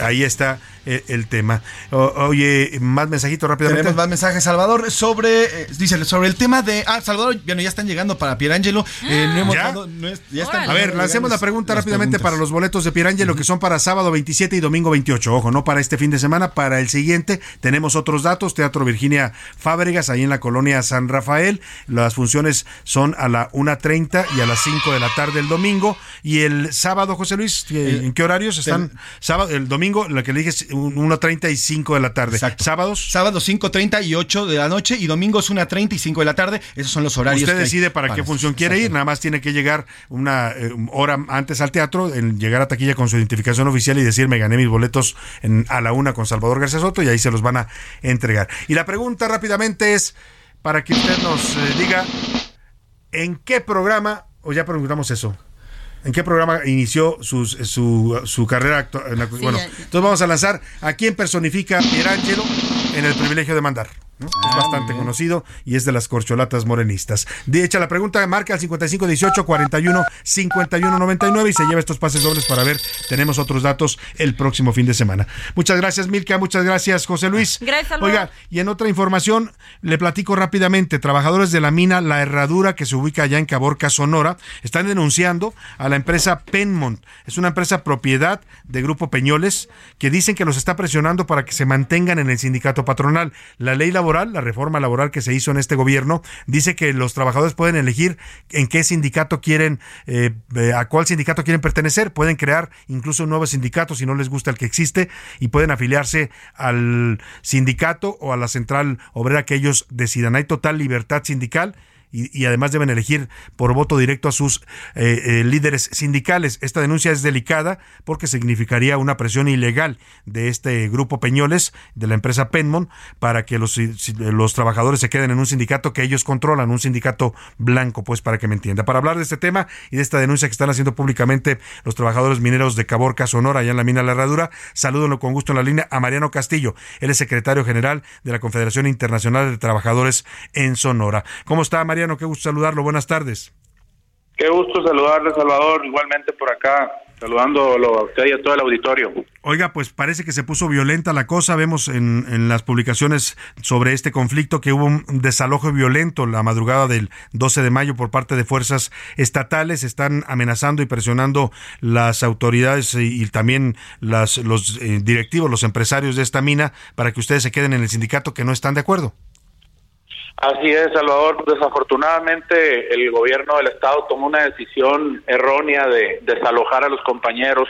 ahí está eh, el tema. oye, más mensajitos rápidamente. Tenemos más mensajes, Salvador, sobre, eh, dice, sobre el tema de. Ah, Salvador, bueno, ya están llegando para Pierangelo. Eh, no hemos Dado, a ver, lancemos la pregunta rápidamente para los boletos de Pierangelo, que son para sábado 27 y domingo 28. Ojo, no para este fin de semana, para el siguiente. Tenemos otros datos: Teatro Virginia Fábregas, ahí en la colonia San Rafael. Las funciones son a la 1.30 y a las 5 de la tarde el domingo. Y el sábado, José Luis, ¿en qué horarios están? sábado, el domingo, la que le dije es 1.30 y 5 de la tarde. Exacto. ¿Sábados? Sábado 5.30 y 8 de la noche y domingos 1.30 y 5 de la tarde. Esos son los horarios. Usted decide para, qué función quiere ir, nada más tiene que llegar una eh, hora antes al teatro, en llegar a taquilla con su identificación oficial y decir me gané mis boletos en, a la una con Salvador García Soto y ahí se los van a entregar. Y la pregunta rápidamente es para que usted nos eh, diga en qué programa, o ya preguntamos eso. ¿En qué programa inició su, su, su carrera actual? bueno, entonces vamos a lanzar a quién personifica Pierangelo en el privilegio de mandar. ¿No? Ah, es bastante conocido y es de las corcholatas morenistas. De hecha, la pregunta marca al 55 18 41 51 99 y se lleva estos pases dobles para ver. Tenemos otros datos el próximo fin de semana. Muchas gracias, Milka. Muchas gracias, José Luis. Gracias. Oiga, y en otra información, le platico rápidamente. Trabajadores de la mina La Herradura, que se ubica allá en Caborca, Sonora, están denunciando a la empresa Penmont. Es una empresa propiedad de Grupo Peñoles que dicen que los está presionando para que se mantengan en el sindicato patronal. La ley laboral, la reforma laboral que se hizo en este gobierno, dice que los trabajadores pueden elegir en qué sindicato quieren, eh, eh, a cuál sindicato quieren pertenecer. Pueden crear incluso un nuevo sindicato si no les gusta el que existe y pueden afiliarse al sindicato o a la central obrera que ellos decidan. Hay total libertad sindical y, además deben elegir por voto directo a sus eh, eh, líderes sindicales. Esta denuncia es delicada porque significaría una presión ilegal de este grupo Peñoles, de la empresa Penmon, para que los, los trabajadores se queden en un sindicato que ellos controlan, un sindicato blanco, pues para que me entienda. Para hablar de este tema y de esta denuncia que están haciendo públicamente los trabajadores mineros de Caborca, Sonora, allá en la mina La Herradura, salúdenlo con gusto en la línea a Mariano Castillo. Él es secretario general de la Confederación Internacional de Trabajadores en Sonora. ¿Cómo está, Mariano? Qué gusto saludarlo. Buenas tardes. Qué gusto saludarle, Salvador, igualmente por acá, saludándolo a usted y a todo el auditorio. Oiga, pues parece que se puso violenta la cosa. Vemos en, en las publicaciones sobre este conflicto que hubo un desalojo violento la madrugada del 12 de mayo por parte de fuerzas estatales. Están amenazando y presionando las autoridades y, y también las, los eh, directivos, los empresarios de esta mina para que ustedes se queden en el sindicato que no están de acuerdo. Así es, Salvador. Desafortunadamente, el gobierno del Estado tomó una decisión errónea de desalojar a los compañeros,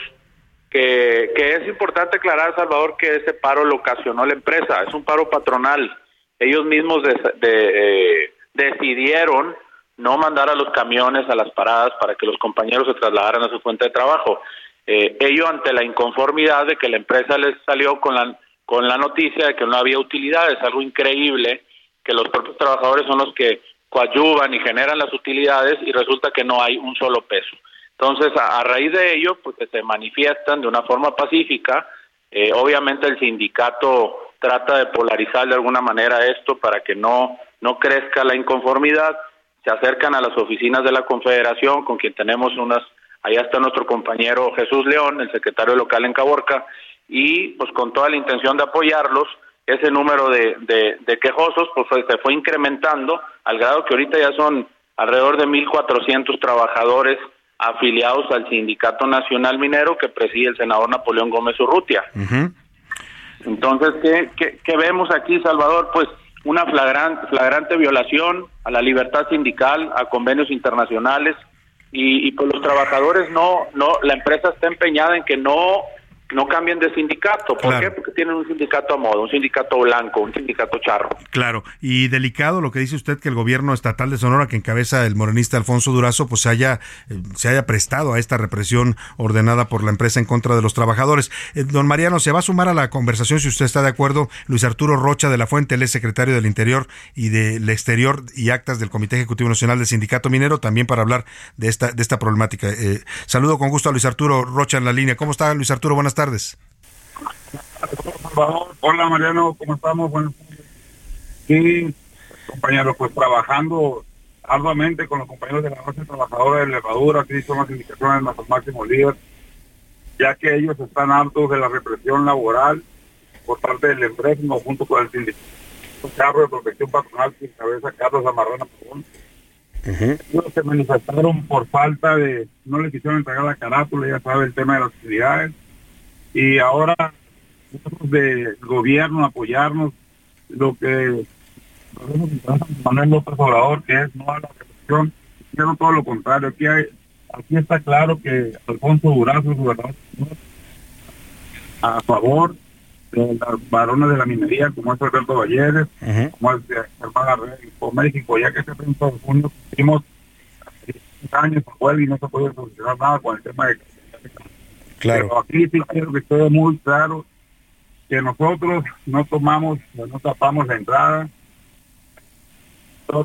que, es importante aclarar, Salvador, que ese paro lo ocasionó la empresa, es un paro patronal. Ellos mismos eh, decidieron no mandar a los camiones a las paradas para que los compañeros se trasladaran a su fuente de trabajo. Eh, ello ante la inconformidad de que la empresa les salió con la, con la noticia de que no había utilidades, algo increíble, que los propios trabajadores son los que coadyuvan y generan las utilidades y resulta que no hay un solo peso. Entonces, a, raíz de ello, pues se manifiestan de una forma pacífica. Eh, obviamente el sindicato trata de polarizar de alguna manera esto para que no, no crezca la inconformidad. Se acercan a las oficinas de la Confederación, con quien tenemos unas, allá está nuestro compañero Jesús León, el secretario local en Caborca, y pues con toda la intención de apoyarlos, ese número de, de, de quejosos pues fue- se fue incrementando al grado que ahorita ya son alrededor de 1.400 trabajadores afiliados al Sindicato Nacional Minero que preside el senador Napoleón Gómez Urrutia. Entonces, ¿qué, qué, qué vemos aquí, Salvador? Pues una flagrante, flagrante violación a la libertad sindical, a convenios internacionales y, y pues los trabajadores no, no, la empresa está empeñada en que no no cambien de sindicato. ¿Por Claro. qué? Porque tienen un sindicato a modo, un sindicato blanco, un sindicato charro. Claro, y delicado lo que dice usted que el gobierno estatal de Sonora que encabeza el morenista Alfonso Durazo pues se haya eh, se haya prestado a esta represión ordenada por la empresa en contra de los trabajadores. Eh, don Mariano, se va a sumar a la conversación si usted está de acuerdo Luis Arturo Rocha de la Fuente, él es secretario del Interior y del Exterior y actas del Comité Ejecutivo Nacional del Sindicato Minero también para hablar de esta de esta problemática. Eh, saludo con gusto a Luis Arturo Rocha en la línea. ¿Cómo está Luis Arturo? Buenas tardes. Hola Mariano, ¿cómo estamos? Bueno, sí, compañeros, pues trabajando arduamente con los compañeros de la base trabajadora de levadura, aquí son las indicaciones de nuestro máximo líder, ya que ellos están hartos de la represión laboral por parte del empresa junto con el sindicato Carro de Protección Patronal que encabeza Carlos Amarrana Pagón. Ellos se manifestaron por falta de, no le quisieron entregar la carátula, ya sabe el tema de las utilidades, y ahora de gobierno apoyarnos lo que Manuel López Obrador que es no a la represión. Hicieron todo lo contrario. Aquí hay, aquí está claro que Alfonso Durazo, gobernador, a favor de las varones de la minería, como es Alberto Valleres, como es de Germán Rey, por México, ya que ese 30 de junio tuvimos años por y no se puede solucionar nada con el tema de Claro. Pero aquí sí quiero que quede muy claro que nosotros no tomamos, no tapamos la entrada,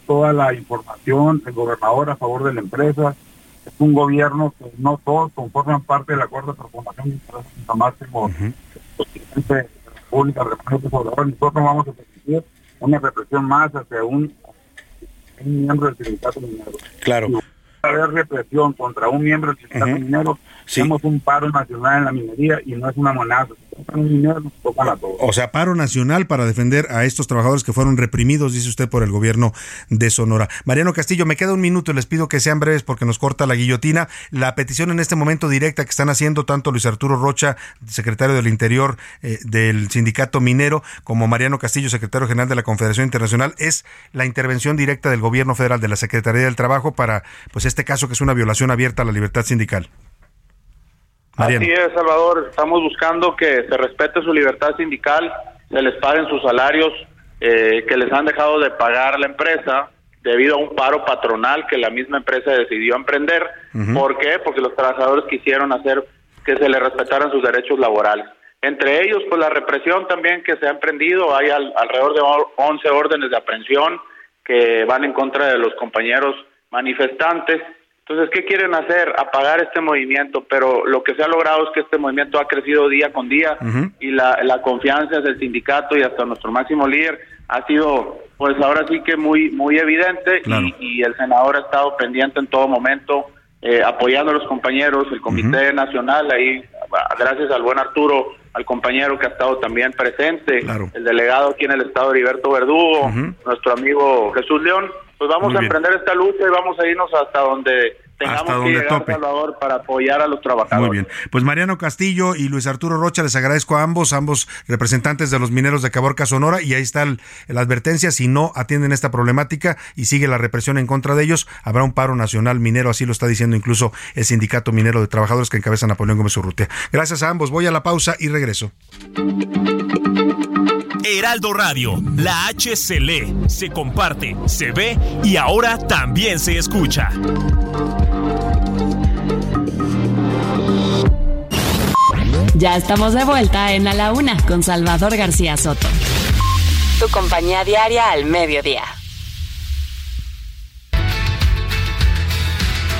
toda la información, el gobernador a favor de la empresa, es un gobierno que no todos conforman parte del acuerdo de transformación de interés máximo uh -huh. presidente de la República, nosotros vamos a permitir una represión más hacia un, un miembro del sindicato minero. Claro. Si haber represión contra un miembro del sindicato uh -huh. minero, Sí. tenemos un paro nacional en la minería y no es una amenaza. Si tocan un minero, nos tocan a todos. O sea, paro nacional para defender a estos trabajadores que fueron reprimidos, dice usted, por el gobierno de Sonora. Mariano Castillo, me queda un minuto y les pido que sean breves porque nos corta la guillotina. La petición en este momento directa que están haciendo tanto Luis Arturo Rocha, secretario del Interior eh, del Sindicato Minero, como Mariano Castillo, secretario general de la Confederación Internacional, es la intervención directa del gobierno federal, de la Secretaría del Trabajo, para pues este caso que es una violación abierta a la libertad sindical. Mariano. Así es, Salvador. Estamos buscando que se respete su libertad sindical, se les paguen sus salarios eh, que les han dejado de pagar la empresa debido a un paro patronal que la misma empresa decidió emprender. ¿Por qué? Porque los trabajadores quisieron hacer que se les respetaran sus derechos laborales. Entre ellos, pues la represión también que se ha emprendido, hay al- alrededor de 11 órdenes de aprehensión que van en contra de los compañeros manifestantes. Entonces, ¿qué quieren hacer? Apagar este movimiento, pero lo que se ha logrado es que este movimiento ha crecido día con día y la, la confianza del sindicato y hasta nuestro máximo líder ha sido, pues ahora sí que muy muy evidente Claro. y, y el senador ha estado pendiente en todo momento, eh, apoyando a los compañeros, el Comité Nacional, ahí, ah, gracias al buen Arturo, al compañero que ha estado también presente, el delegado aquí en el estado Heriberto Verdugo, nuestro amigo Jesús León, pues vamos a emprender esta lucha y vamos a irnos hasta donde tengamos Hasta que llegar, tope. Salvador, para apoyar a los trabajadores. Muy bien. Pues Mariano Castillo y Luis Arturo Rocha, les agradezco a ambos, ambos representantes de los mineros de Caborca, Sonora, y ahí está el- la advertencia, si no atienden esta problemática y sigue la represión en contra de ellos, habrá un paro nacional minero, así lo está diciendo incluso el Sindicato Minero de Trabajadores que encabeza Napoleón Gómez Urrutia. Gracias a ambos, voy a la pausa y regreso. Heraldo Radio, la H se lee, se comparte, se ve y ahora también se escucha. Ya estamos de vuelta en A la Una con Salvador García Soto. Tu compañía diaria al mediodía.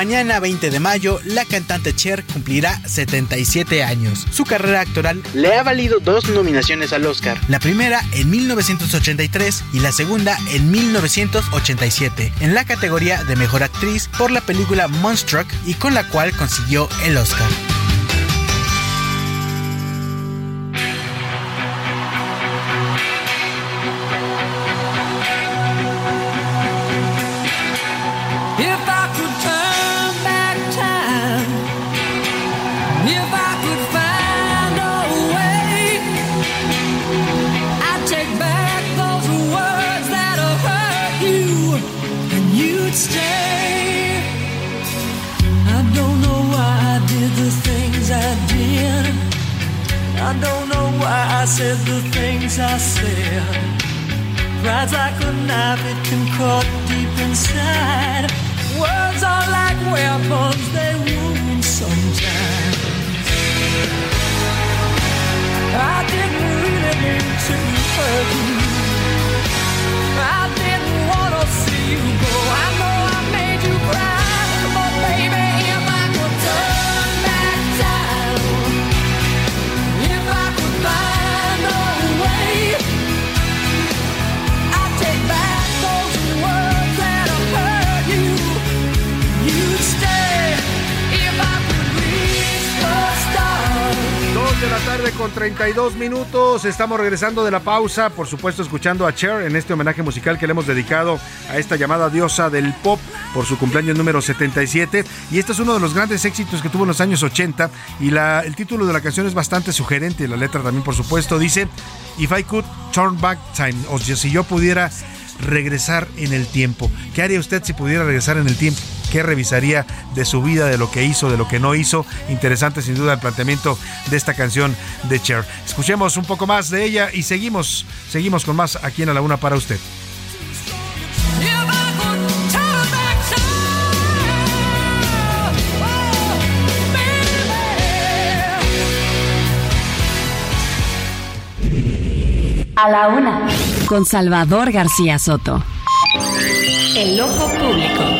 Mañana 20 de mayo, la cantante Cher cumplirá 77 años. Su carrera actoral le ha valido dos nominaciones al Oscar. La primera en 1983 y la segunda en 1987, en la categoría de Mejor Actriz por la película Monstruck y con la cual consiguió el Oscar. Things I said. Pride's like a knife, it can cut deep inside. Words are like weapons, they wound sometimes. I didn't really mean to hurt you. Tarde con 32 minutos. Estamos regresando de la pausa, por supuesto escuchando a Cher en este homenaje musical que le hemos dedicado a esta llamada diosa del pop por su cumpleaños número 77. Y este es uno de los grandes éxitos que tuvo en los años 80 y la, el título de la canción es bastante sugerente, la letra también por supuesto dice, If I could turn back time, o si yo pudiera regresar en el tiempo. ¿Qué haría usted si pudiera regresar en el tiempo? ¿Qué revisaría de su vida, de lo que hizo, de lo que no hizo? Interesante sin duda el planteamiento de esta canción de Cher. Escuchemos un poco más de ella y seguimos, seguimos con más aquí en A la Una para usted. A la una. Con Salvador García Soto. El ojo público.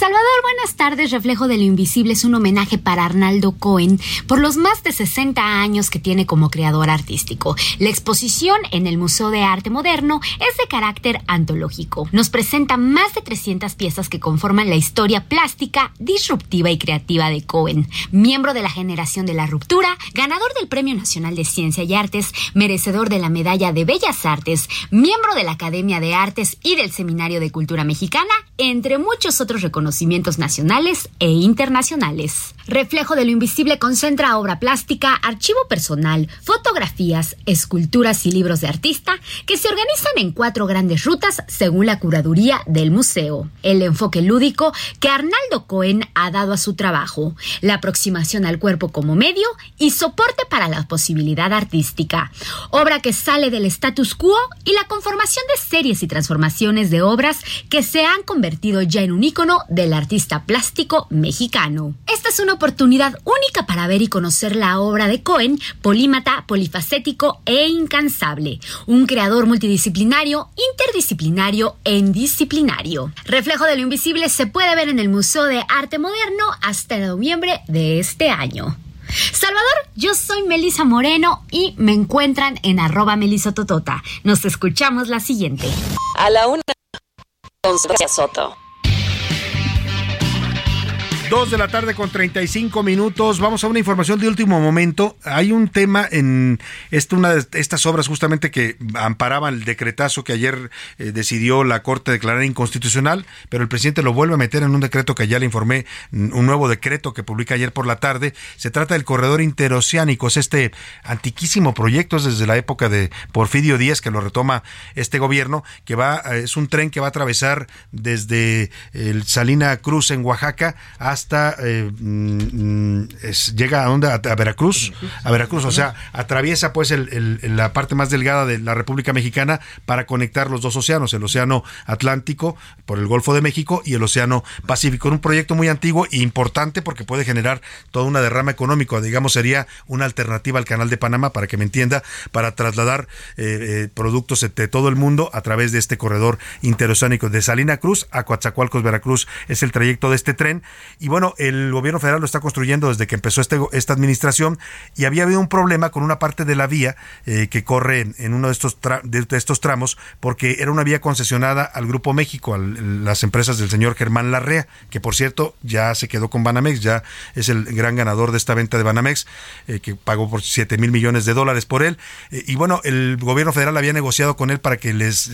Salvador, buenas tardes. Reflejo de lo Invisible es un homenaje para Arnaldo Cohen por los más de 60 años que tiene como creador artístico. La exposición en el Museo de Arte Moderno es de carácter antológico. Nos presenta más de 300 piezas que conforman la historia plástica, disruptiva y creativa de Cohen. Miembro de la generación de la ruptura, ganador del Premio Nacional de Ciencia y Artes, merecedor de la Medalla de Bellas Artes, miembro de la Academia de Artes y del Seminario de Cultura Mexicana, entre muchos otros reconocimientos nacionales e internacionales. Reflejo de lo Invisible concentra obra plástica, archivo personal, fotografías, esculturas y libros de artista que se organizan en cuatro grandes rutas según la curaduría del museo. El enfoque lúdico que Arnaldo Cohen ha dado a su trabajo, la aproximación al cuerpo como medio y soporte para la posibilidad artística. Obra que sale del status quo y la conformación de series y transformaciones de obras que se han convertido ya en un ícono del artista plástico mexicano. Esta es una oportunidad única para ver y conocer la obra de Cohen, polímata, polifacético e incansable. Un creador multidisciplinario, interdisciplinario e indisciplinario. Reflejo de lo invisible se puede ver en el Museo de Arte Moderno hasta noviembre de este año. Salvador, yo soy Melisa Moreno y me encuentran en arroba melisototota. Nos escuchamos la siguiente. A la una con Soto. Dos de la tarde con 35 minutos. Vamos a una información de último momento. Hay un tema en esta, una de estas obras justamente que amparaban el decretazo que ayer eh, decidió la Corte declarar inconstitucional, pero el presidente lo vuelve a meter en un decreto que ya le informé, un nuevo decreto que publica ayer por la tarde. Se trata del corredor interoceánico. Es este antiquísimo proyecto, es desde la época de Porfirio Díaz que lo retoma este gobierno, que va, es un tren que va a atravesar desde el Salina Cruz en Oaxaca hasta hasta eh, mm, llega a dónde a, Veracruz. A Veracruz o sea atraviesa pues la parte más delgada de la República Mexicana para conectar los dos océanos el océano Atlántico por el Golfo de México y el océano Pacífico. Un proyecto muy antiguo e importante porque puede generar toda una derrama económica digamos sería una alternativa al canal de Panamá para que me entienda para trasladar eh, eh, productos de todo el mundo a través de este corredor interoceánico de Salina Cruz a Coatzacoalcos Veracruz. Es el trayecto de este tren y bueno, el gobierno federal lo está construyendo desde que empezó este, esta administración y había habido un problema con una parte de la vía eh, que corre en, uno de estos, de, estos tramos porque era una vía concesionada al Grupo México, a las empresas del señor Germán Larrea, que por cierto ya se quedó con Banamex, ya es el gran ganador de esta venta de Banamex, eh, que pagó por 7 mil millones de dólares por él. Eh, y bueno, el gobierno federal había negociado con él para que les,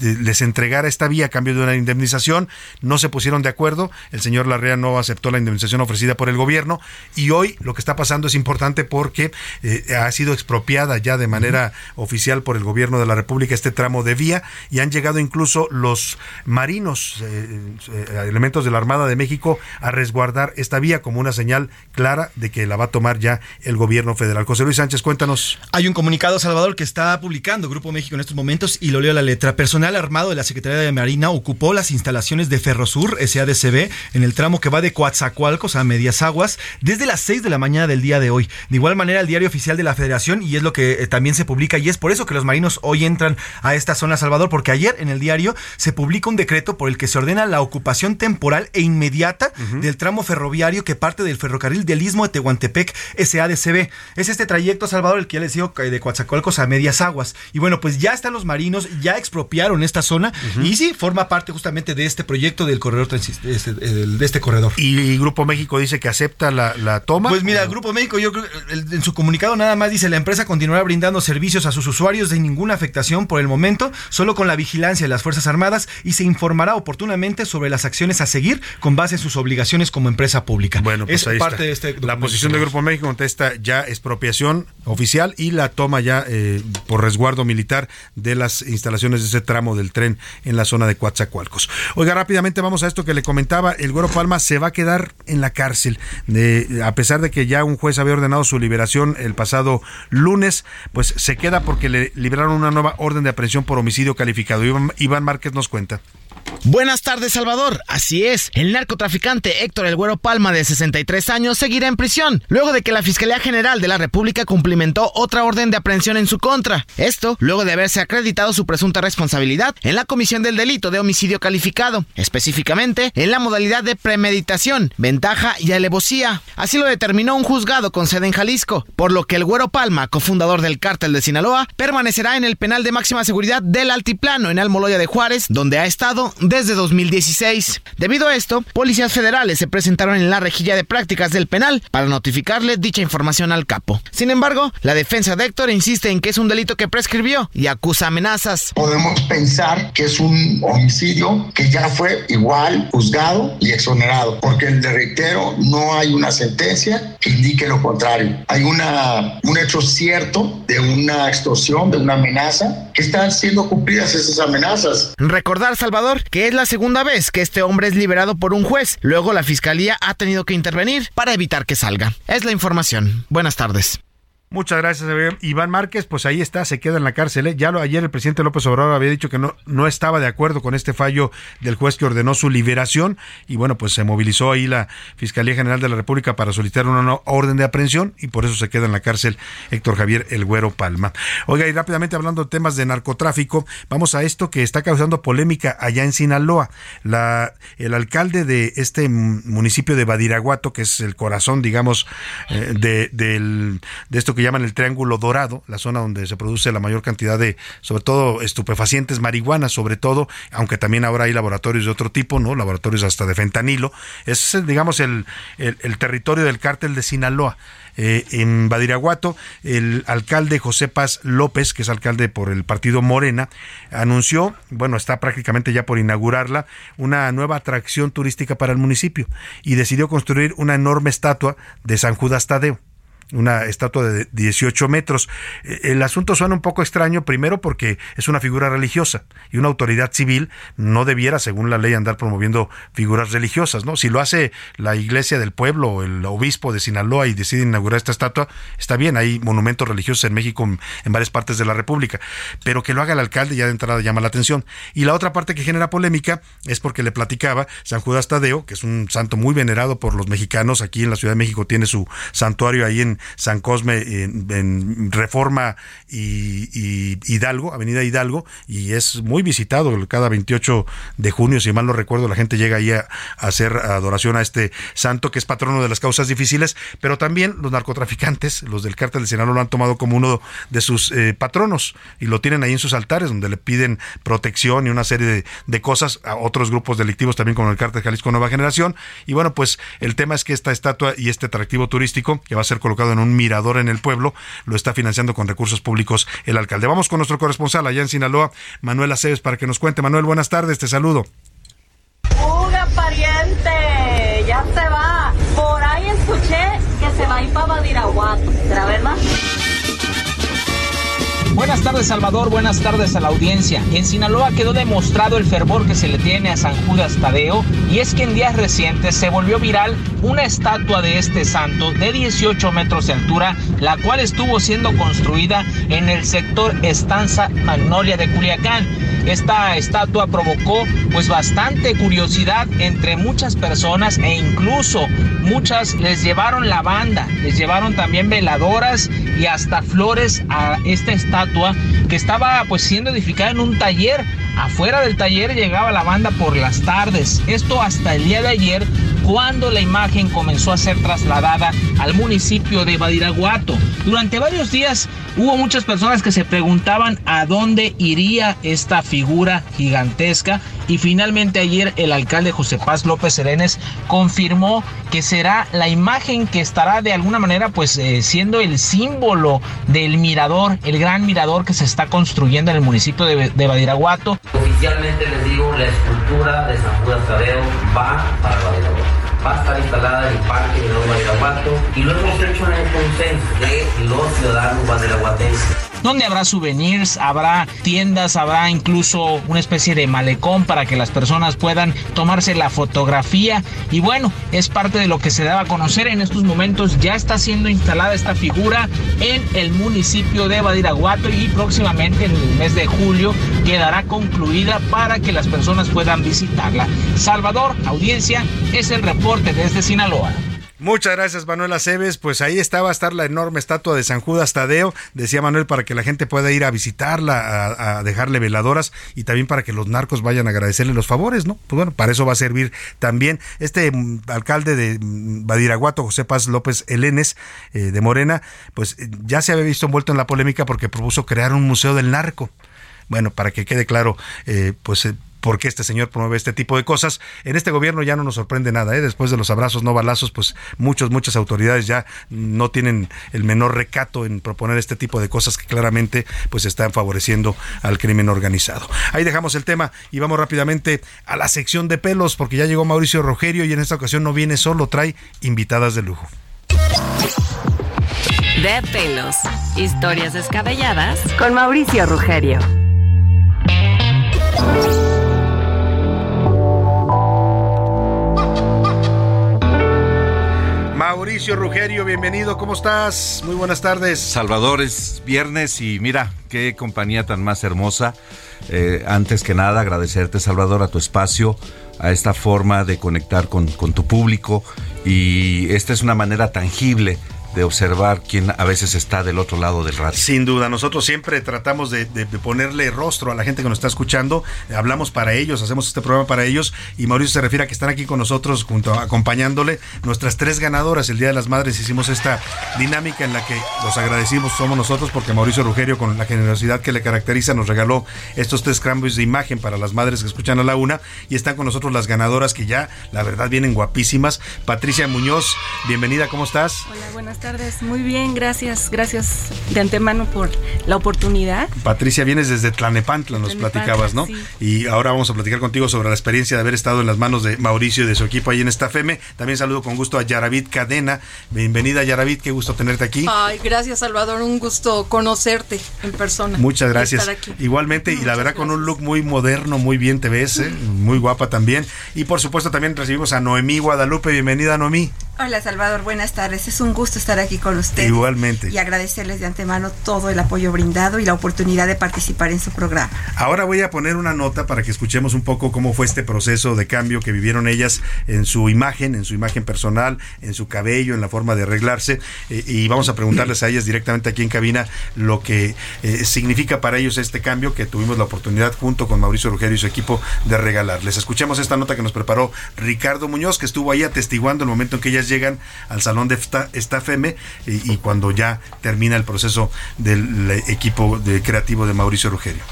les entregara esta vía a cambio de una indemnización. No se pusieron de acuerdo, el señor Larrea no aceptó aceptó la indemnización ofrecida por el gobierno y hoy lo que está pasando es importante porque eh, ha sido expropiada ya de manera oficial por el gobierno de la República este tramo de vía y han llegado incluso los marinos, eh, eh, elementos de la Armada de México a resguardar esta vía como una señal clara de que la va a tomar ya el gobierno federal. José Luis Sánchez, cuéntanos. Hay un comunicado, Salvador, que está publicando Grupo México en estos momentos y lo leo la letra. Personal armado de la Secretaría de Marina ocupó las instalaciones de Ferrosur, SADCB, en el tramo que va de Coatzacoalcos, a medias aguas, desde las 6 de la mañana del día de hoy. De igual manera, el diario oficial de la Federación, y es lo que eh, también se publica, y es por eso que los marinos hoy entran a esta zona Salvador, porque ayer en el diario se publica un decreto por el que se ordena la ocupación temporal e inmediata del tramo ferroviario que parte del ferrocarril del Istmo de Tehuantepec SADCB. Es este trayecto, Salvador, el que ya les digo, de Coatzacoalcos a medias aguas. Y bueno, pues ya están los marinos, ya expropiaron esta zona, y sí, forma parte justamente de este proyecto del corredor este, de este corredor. ¿Y Grupo México dice que acepta la, la toma? Pues mira, Grupo México, yo creo, en su comunicado nada más dice la empresa continuará brindando servicios a sus usuarios sin ninguna afectación por el momento, solo con la vigilancia de las Fuerzas Armadas y se informará oportunamente sobre las acciones a seguir con base en sus obligaciones como empresa pública. Bueno, pues es ahí parte está. de este La posición de Grupo México contesta ya expropiación oficial y la toma ya eh, por resguardo militar de las instalaciones de ese tramo del tren en la zona de Coatzacoalcos. Oiga, rápidamente vamos a esto que le comentaba. El Güero Palma se va a quedar en la cárcel. A pesar de que ya un juez había ordenado su liberación el pasado lunes, pues se queda porque le liberaron una nueva orden de aprehensión por homicidio calificado. Iván, Iván Márquez nos cuenta. Buenas tardes, Salvador. Así es, el narcotraficante Héctor El Güero Palma, de 63 años, seguirá en prisión, luego de que la Fiscalía General de la República cumplimentó otra orden de aprehensión en su contra. Esto, luego de haberse acreditado su presunta responsabilidad en la comisión del delito de homicidio calificado, específicamente en la modalidad de premeditación, ventaja y alevosía. Así lo determinó un juzgado con sede en Jalisco, por lo que El Güero Palma, cofundador del cártel de Sinaloa, permanecerá en el penal de máxima seguridad del Altiplano en Almoloya de Juárez, donde ha estado desde 2016. Debido a esto, policías federales se presentaron en la rejilla de prácticas del penal para notificarle dicha información al capo. Sin embargo, la defensa de Héctor insiste en que es un delito que prescribió y acusa amenazas. Podemos pensar que es un homicidio que ya fue igual juzgado y exonerado, porque le reitero, no hay una sentencia que indique lo contrario. Hay una, un hecho cierto de una extorsión, de una amenaza, que están siendo cumplidas esas amenazas. Recordar, Salvador, que es la segunda vez que este hombre es liberado por un juez. Luego la fiscalía ha tenido que intervenir para evitar que salga. Es la información. Buenas tardes. Muchas gracias, Iván Márquez. Pues ahí está, se queda en la cárcel. ¿eh? Ya lo, ayer el presidente López Obrador había dicho que no, no estaba de acuerdo con este fallo del juez que ordenó su liberación. Y bueno, pues se movilizó ahí la Fiscalía General de la República para solicitar una orden de aprehensión y por eso se queda en la cárcel Héctor Javier El Güero Palma. Oiga, y rápidamente hablando de temas de narcotráfico, vamos a esto que está causando polémica allá en Sinaloa. La, el alcalde de este municipio de Badiraguato, que es el corazón, digamos, eh, de esto que llaman el Triángulo Dorado, la zona donde se produce la mayor cantidad de, sobre todo, estupefacientes, marihuana, sobre todo, aunque también ahora hay laboratorios de otro tipo, ¿no? Laboratorios hasta de fentanilo. Es, digamos, el, el, territorio del cártel de Sinaloa. Eh, en Badiraguato, el alcalde José Paz López, que es alcalde por el partido Morena, anunció, bueno, está prácticamente ya por inaugurarla, una nueva atracción turística para el municipio y decidió construir una enorme estatua de San Judas Tadeo una estatua de 18 metros. Eh, El asunto suena un poco extraño, primero porque es una figura religiosa y una autoridad civil no debiera, según la ley, andar promoviendo figuras religiosas, ¿no? Si lo hace la iglesia del pueblo o el obispo de Sinaloa y decide inaugurar esta estatua, está bien, hay monumentos religiosos en México, en varias partes de la República, pero que lo haga el alcalde ya de entrada llama la atención. Y la otra parte que genera polémica es porque le platicaba San Judas Tadeo, que es un santo muy venerado por los mexicanos, aquí en la Ciudad de México tiene su santuario ahí en San Cosme, en, Reforma y, Hidalgo, Avenida Hidalgo, y es muy visitado cada 28 de junio, si mal no recuerdo, la gente llega ahí a, a hacer adoración a este santo que es patrono de las causas difíciles, pero también los narcotraficantes, los del cártel de Sinaloa lo han tomado como uno de sus eh, patronos y lo tienen ahí en sus altares donde le piden protección y una serie de, de cosas a otros grupos delictivos también como el cártel Jalisco Nueva Generación. Y bueno pues el tema es que esta estatua y este atractivo turístico que va a ser colocado en un mirador en el pueblo lo está financiando con recursos públicos el alcalde. Vamos con nuestro corresponsal allá en Sinaloa, Manuel Aceves, para que nos cuente. Manuel, buenas tardes, te saludo. Fuga, pariente, ya se va. Por ahí escuché que se va a ir para Badiraguato. ¿Será verdad? Buenas tardes Salvador, buenas tardes a la audiencia. En Sinaloa quedó demostrado el fervor que se le tiene a San Judas Tadeo y es que en días recientes se volvió viral una estatua de este santo de 18 metros de altura, la cual estuvo siendo construida en el sector Estanza Magnolia de Culiacán. Esta estatua provocó pues bastante curiosidad entre muchas personas e incluso muchas les llevaron lavanda, les llevaron también veladoras y hasta flores a esta estatua que estaba pues siendo edificada en un taller. Afuera del taller llegaba la banda por las tardes. Esto hasta el día de ayer cuando la imagen comenzó a ser trasladada al municipio de Badiraguato. Durante varios días hubo muchas personas que se preguntaban a dónde iría esta figura gigantesca y finalmente ayer el alcalde José Paz López Serenes confirmó que será la imagen que estará de alguna manera pues eh, siendo el símbolo del mirador, el gran mirador que se está construyendo en el municipio de, de Badiraguato. Oficialmente les digo, la escultura de San Judas Tadeo va para Badiraguato. Va a estar instalada en el Parque de Nuevo Badiraguato y lo hemos hecho en el consenso de los ciudadanos badiraguatenses donde habrá souvenirs, habrá tiendas, habrá incluso una especie de malecón para que las personas puedan tomarse la fotografía y bueno, es parte de lo que se daba a conocer en estos momentos, ya está siendo instalada esta figura en el municipio de Badiraguato y próximamente en el mes de julio quedará concluida para que las personas puedan visitarla. Salvador, audiencia, es el reporte desde Sinaloa. Muchas gracias, Manuel Aceves. Pues ahí está, a estar la enorme estatua de San Judas Tadeo, decía Manuel, para que la gente pueda ir a visitarla, a, dejarle veladoras y también para que los narcos vayan a agradecerle los favores, ¿no? Pues bueno, para eso va a servir también. Este mm, alcalde de mm, Badiraguato, José Paz López Elenes, eh, de Morena, pues eh, ya se había visto envuelto en la polémica porque propuso crear un museo del narco. Bueno, para que quede claro, eh, pues por qué este señor promueve este tipo de cosas. En este gobierno ya no nos sorprende nada, ¿eh? después de los abrazos no balazos, pues muchos, muchas autoridades ya no tienen el menor recato en proponer este tipo de cosas que claramente pues están favoreciendo al crimen organizado. Ahí dejamos el tema y vamos rápidamente a la sección de pelos, porque ya llegó Mauricio Rogerio y en esta ocasión no viene solo, trae invitadas de lujo. De pelos, historias descabelladas con Mauricio Rogerio. Mauricio Rugerio, bienvenido, ¿cómo estás? Muy buenas tardes. Salvador, es viernes y mira, qué compañía tan más hermosa. Eh, antes que nada, agradecerte, Salvador, a tu espacio, a esta forma de conectar con, con tu público y esta es una manera tangible de observar quién a veces está del otro lado del radio. Sin duda, nosotros siempre tratamos de, de, de, ponerle rostro a la gente que nos está escuchando, hablamos para ellos, hacemos este programa para ellos y Mauricio se refiere a que están aquí con nosotros junto acompañándole nuestras tres ganadoras el Día de las Madres hicimos esta dinámica en la que los agradecimos somos nosotros porque Mauricio Rugerio con la generosidad que le caracteriza nos regaló estos tres cambios de imagen para las madres que escuchan a la una y están con nosotros las ganadoras que ya la verdad vienen guapísimas. Patricia Muñoz, bienvenida, ¿cómo estás? Hola, buenas tardes. Muy bien, gracias. Gracias de antemano por la oportunidad. Patricia, vienes desde Tlanepantla, nos Tlanepantla, platicabas, ¿no? Sí. Y ahora vamos a platicar contigo sobre la experiencia de haber estado en las manos de Mauricio y de su equipo ahí en esta FEME. También saludo con gusto a Yaravit Cadena. Bienvenida, Yaravit, qué gusto tenerte aquí. Ay, gracias, Salvador. Un gusto conocerte en persona. Muchas gracias. Igualmente, Muchas y la verdad gracias. con un look muy moderno, muy bien te ves, ¿eh? muy guapa también. Y por supuesto también recibimos a Noemí Guadalupe. Bienvenida, Noemí. Hola Salvador, buenas tardes. Es un gusto estar aquí con usted. Igualmente. Y agradecerles de antemano todo el apoyo brindado y la oportunidad de participar en su programa. Ahora voy a poner una nota para que escuchemos un poco cómo fue este proceso de cambio que vivieron ellas en su imagen, en su imagen personal, en su cabello, en la forma de arreglarse. Eh, y vamos a preguntarles a ellas directamente aquí en cabina lo que eh, significa para ellos este cambio que tuvimos la oportunidad junto con Mauricio Rugerio y su equipo de regalarles. Escuchemos esta nota que nos preparó Ricardo Muñoz, que estuvo ahí atestiguando el momento en que ellas llegan al salón de esta FM y, cuando ya termina el proceso del equipo creativo de Mauricio Rugerio.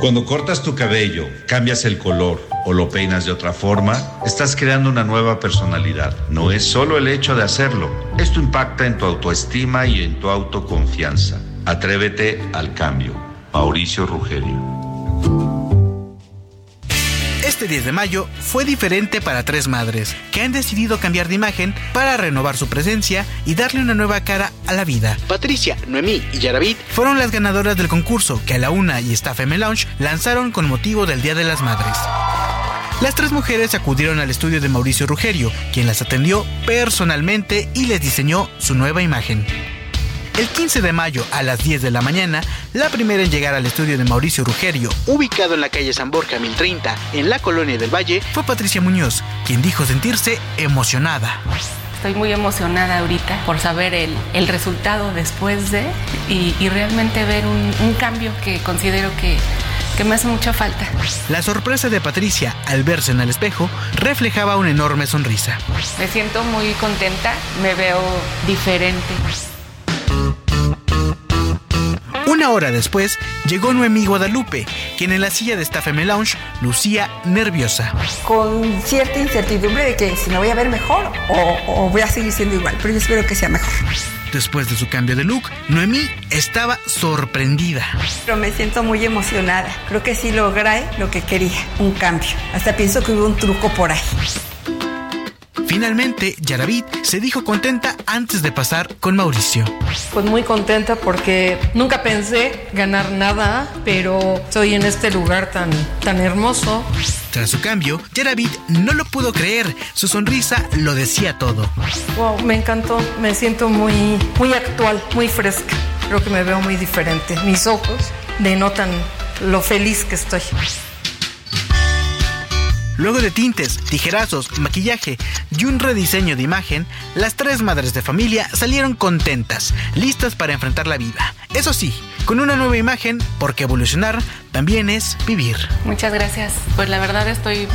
Cuando cortas tu cabello, cambias el color o lo peinas de otra forma, estás creando una nueva personalidad. No es solo el hecho de hacerlo, esto impacta en tu autoestima y en tu autoconfianza. Atrévete al cambio. Mauricio Rugerio. Este 10 de mayo fue diferente para tres madres que han decidido cambiar de imagen para renovar su presencia y darle una nueva cara a la vida. Patricia, Noemí y Yaravit fueron las ganadoras del concurso que a la una y Staff M Lounge lanzaron con motivo del Día de las Madres. Las tres mujeres acudieron al estudio de Mauricio Rugerio, quien las atendió personalmente y les diseñó su nueva imagen. El 15 de mayo a las 10 de la mañana, la primera en llegar al estudio de Mauricio Rugerio, ubicado en la calle San Borja 1030, en la colonia del Valle, fue Patricia Muñoz, quien dijo sentirse emocionada. Estoy muy emocionada ahorita por saber el, el resultado después de y, y realmente ver un, un cambio que considero que, que me hace mucha falta. La sorpresa de Patricia al verse en el espejo reflejaba una enorme sonrisa. Me siento muy contenta, me veo diferente. Una hora después, llegó Noemí Guadalupe, quien en la silla de Staff M Lounge lucía nerviosa. Con cierta incertidumbre de que si me voy a ver mejor o, o voy a seguir siendo igual, pero yo espero que sea mejor. Después de su cambio de look, Noemí estaba sorprendida. Pero me siento muy emocionada. Creo que sí logré lo que quería, un cambio. Hasta pienso que hubo un truco por ahí. Finalmente, Yaravit se dijo contenta antes de pasar con Mauricio. Pues muy contenta porque nunca pensé ganar nada, pero estoy en este lugar tan, tan hermoso. Tras su cambio, Yaravit no lo pudo creer. Su sonrisa lo decía todo. Wow, me encantó. Me siento muy, muy actual, muy fresca. Creo que me veo muy diferente. Mis ojos denotan lo feliz que estoy. Luego de tintes, tijerazos, maquillaje y un rediseño de imagen, las tres madres de familia salieron contentas, listas para enfrentar la vida. Eso sí, con una nueva imagen, porque evolucionar también es vivir. Muchas gracias. Pues la verdad estoy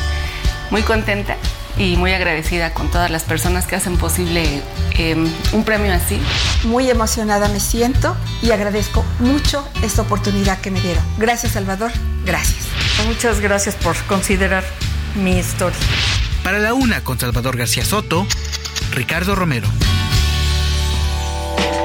muy contenta y muy agradecida con todas las personas que hacen posible eh, un premio así. Muy emocionada me siento y agradezco mucho esta oportunidad que me dieron. Gracias, Salvador. Gracias. Muchas gracias por considerar mi historia. Para la una con Salvador García Soto, Ricardo Romero.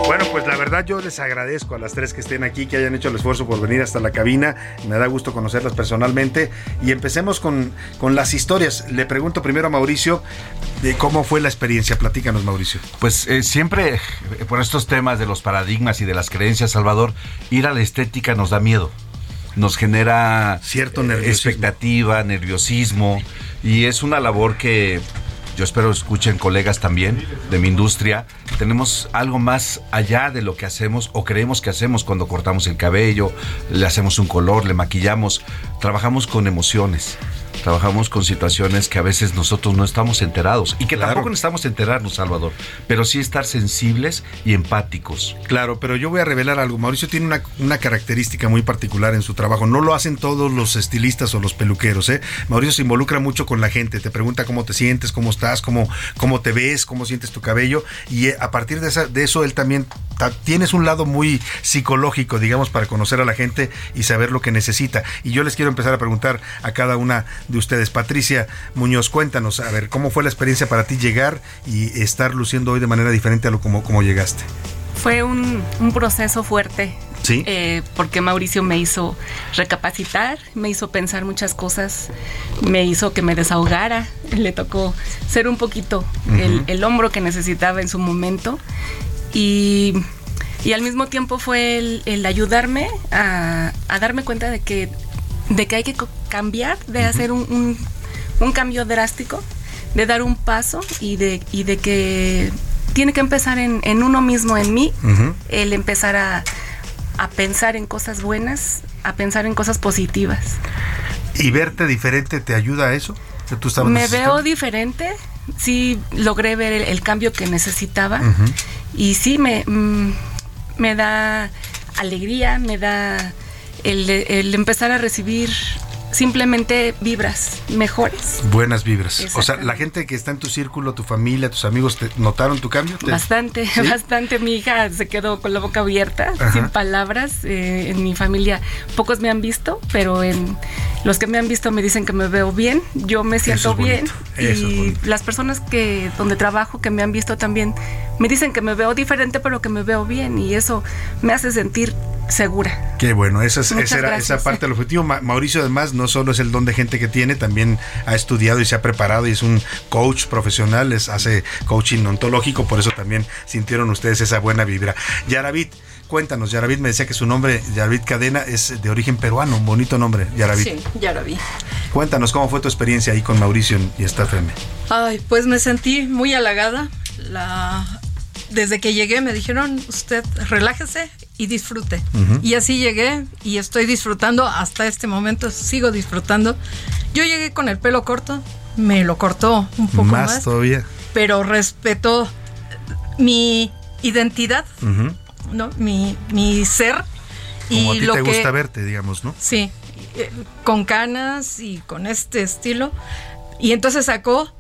Bueno, pues la verdad yo les agradezco a las tres que estén aquí, que hayan hecho el esfuerzo por venir hasta la cabina. Me da gusto conocerlas personalmente. Y empecemos con, con las historias. Le pregunto primero a Mauricio de cómo fue la experiencia. Platícanos, Mauricio. Pues eh, siempre, eh, por estos temas de los paradigmas y de las creencias, Salvador, ir a la estética nos da miedo. Nos genera cierto eh, expectativa, nerviosismo. Y es una labor que yo espero escuchen colegas también de mi industria. Tenemos algo más allá de lo que hacemos o creemos que hacemos cuando cortamos el cabello, le hacemos un color, le maquillamos. Trabajamos con emociones. Trabajamos con situaciones que a veces nosotros no estamos enterados y que Claro. tampoco necesitamos enterarnos, Salvador, pero sí estar sensibles y empáticos. Claro, pero yo voy a revelar algo. Mauricio tiene una, una característica muy particular en su trabajo. No lo hacen todos los estilistas o los peluqueros. ¿eh? Mauricio se involucra mucho con la gente. Te pregunta cómo te sientes, cómo estás, cómo, cómo te ves, cómo sientes tu cabello. Y eh, a partir de, esa- de eso, él también ta- tienes un lado muy psicológico, digamos, para conocer a la gente y saber lo que necesita. Y yo les quiero empezar a preguntar a cada una de ustedes. Patricia Muñoz, cuéntanos, a ver, ¿cómo fue la experiencia para ti llegar y estar luciendo hoy de manera diferente a lo como, como llegaste? Fue un, un proceso fuerte. Sí. eh, porque Mauricio me hizo recapacitar, me hizo pensar muchas cosas, me hizo que me desahogara, le tocó ser un poquito el, el hombro que necesitaba en su momento y, y al mismo tiempo fue el, el ayudarme a, a darme cuenta de que, de que hay que cambiar, de hacer un, un- un cambio drástico, de dar un paso y de, y de que tiene que empezar en, en uno mismo, en mí, el empezar a, a pensar en cosas buenas, a pensar en cosas positivas. ¿Y verte diferente te ayuda a eso? ¿Que tú estabas Me veo diferente, sí logré ver el, el cambio que necesitaba y sí me, mm, me da alegría, me da el, el empezar a recibir simplemente vibras mejores. Buenas vibras. O sea, la gente que está en tu círculo, tu familia, tus amigos, ¿te notaron tu cambio? ¿Te- Bastante, ¿Sí? bastante. Mi hija se quedó con la boca abierta, Ajá. sin palabras. Eh, en mi familia pocos me han visto, pero en los que me han visto me dicen que me veo bien. Yo me siento es bien. eso y las personas que donde trabajo que me han visto también me dicen que me veo diferente, pero que me veo bien y eso me hace sentir segura. Qué bueno, esa, es, esa era esa parte del objetivo. Ma- Mauricio además no solo es el don de gente que tiene, también ha estudiado y se ha preparado y es un coach profesional, es, hace coaching ontológico, por eso también sintieron ustedes esa buena vibra. Yaravit, cuéntanos, Yaravit me decía que su nombre, Yaravit Cadena, es de origen peruano, un bonito nombre, Yaravit. Sí, ya lo vi. Cuéntanos cómo fue tu experiencia ahí con Mauricio y Staff M. Ay, pues me sentí muy halagada. La, desde que llegué me dijeron, usted relájese y disfrute. Y así llegué y estoy disfrutando hasta este momento, sigo disfrutando. Yo llegué con el pelo corto, me lo cortó un poco más. Más todavía. Pero respetó mi identidad, ¿no? Mi, mi ser. Como a y ti lo te que, gusta verte, digamos, ¿no? Sí, eh, con canas y con este estilo. Y entonces sacó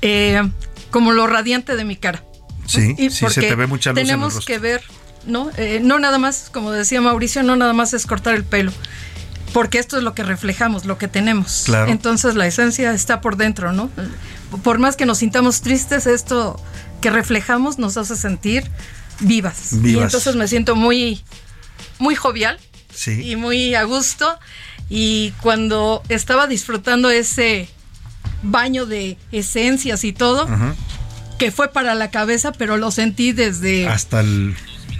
eh, como lo radiante de mi cara. Sí, Y sí, se te ve mucha luz en el Tenemos que ver, ¿no? Eh, no nada más, como decía Mauricio, no nada más es cortar el pelo. Porque esto es lo que reflejamos, lo que tenemos. Claro. Entonces la esencia está por dentro, ¿no? Por más que nos sintamos tristes, esto que reflejamos nos hace sentir vivas. Y Vivas. entonces me siento muy, muy jovial Sí. y muy a gusto. Y cuando estaba disfrutando ese baño de esencias y todo, Ajá. Que fue para la cabeza, pero lo sentí desde Hasta el,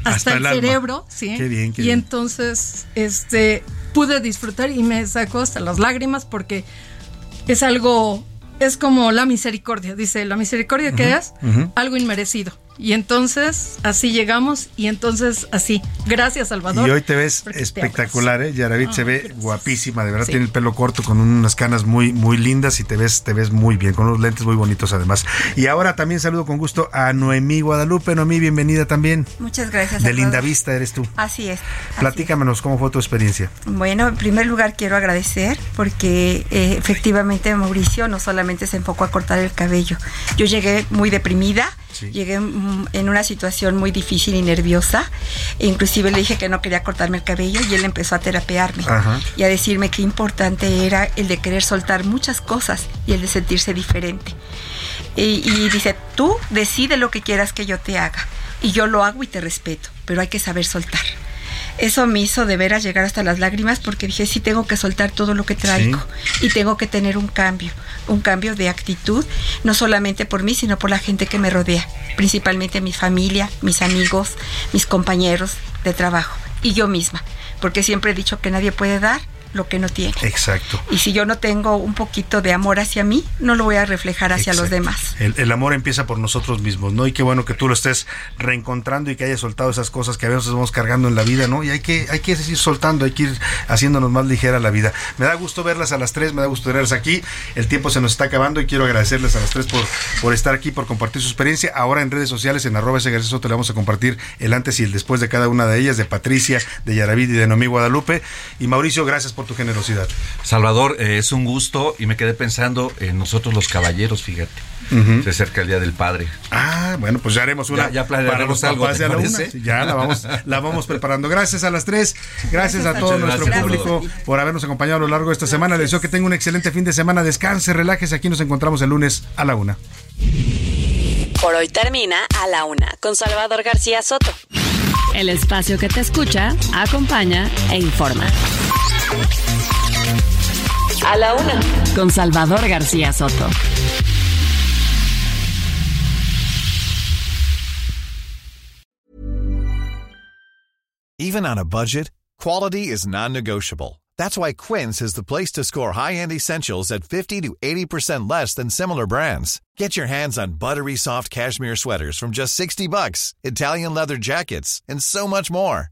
hasta, el, cerebro, sí. Qué bien, qué y bien. entonces, este, pude disfrutar y me sacó hasta las lágrimas porque es algo, es como la misericordia, dice, la misericordia que Ujú, es algo inmerecido. Y entonces, así llegamos y entonces, así. Gracias, Salvador. Y hoy te ves te espectacular, ¿eh? Yaravit se ve guapísima, de verdad Sí. tiene el pelo corto con unas canas muy muy lindas y te ves te ves muy bien, con unos lentes muy bonitos además. Y ahora también saludo con gusto a Noemí Guadalupe. Noemí, bienvenida también. Muchas gracias. De Salvador. Linda Vista eres tú. Así es. Platícamenos cómo fue tu experiencia. Bueno, en primer lugar quiero agradecer porque eh, efectivamente Mauricio no solamente se enfocó a cortar el cabello. Yo llegué muy deprimida, Sí. llegué mm, en una situación muy difícil y nerviosa. Inclusive le dije que no quería cortarme el cabello y él empezó a terapearme Ajá. y a decirme qué importante era el de querer soltar muchas cosas y el de sentirse diferente. Y, y dice, tú decide lo que quieras que yo te haga. Y yo lo hago y te respeto, pero hay que saber soltar. Eso me hizo de veras llegar hasta las lágrimas porque dije, sí, tengo que soltar todo lo que traigo y tengo que tener un cambio, un cambio de actitud, no solamente por mí, sino por la gente que me rodea, principalmente mi familia, mis amigos, mis compañeros de trabajo y yo misma, porque siempre he dicho que nadie puede dar lo que no tiene. Exacto. Y si yo no tengo un poquito de amor hacia mí, no lo voy a reflejar hacia los demás. El, el amor empieza por nosotros mismos, ¿no? Y qué bueno que tú lo estés reencontrando y que hayas soltado esas cosas que a veces vamos cargando en la vida, ¿no? Y hay que, hay que ir soltando, hay que ir haciéndonos más ligera la vida. Me da gusto verlas a las tres, me da gusto verlas aquí. El tiempo se nos está acabando y quiero agradecerles a las tres por, por estar aquí, por compartir su experiencia. Ahora en redes sociales, en arroba ese Soto, le vamos a compartir el antes y el después de cada una de ellas, de Patricia, de Yaravid y de Noemí Guadalupe. Y Mauricio, gracias por tu generosidad. Salvador, eh, es un gusto y me quedé pensando en nosotros los caballeros, fíjate. Se acerca el Día del Padre. Ah, bueno, pues ya haremos una Ya- ya para los algo, papás ¿te de a la una. Sí, Ya la vamos, la vamos preparando. Gracias a las tres, gracias, a todo nuestro gracias. público por habernos acompañado a lo largo de esta semana. Les deseo que tenga un excelente fin de semana. Descanse, relájese. Aquí nos encontramos el lunes a la una. Por hoy termina a la una con Salvador García Soto. El espacio que te escucha, acompaña e informa. A la una. Con Salvador García Soto. Even on a budget, quality is non-negotiable. That's why Quince is the place to score high-end essentials at 50 to 80% less than similar brands. Get your hands on buttery soft cashmere sweaters from just 60 bucks, Italian leather jackets, and so much more.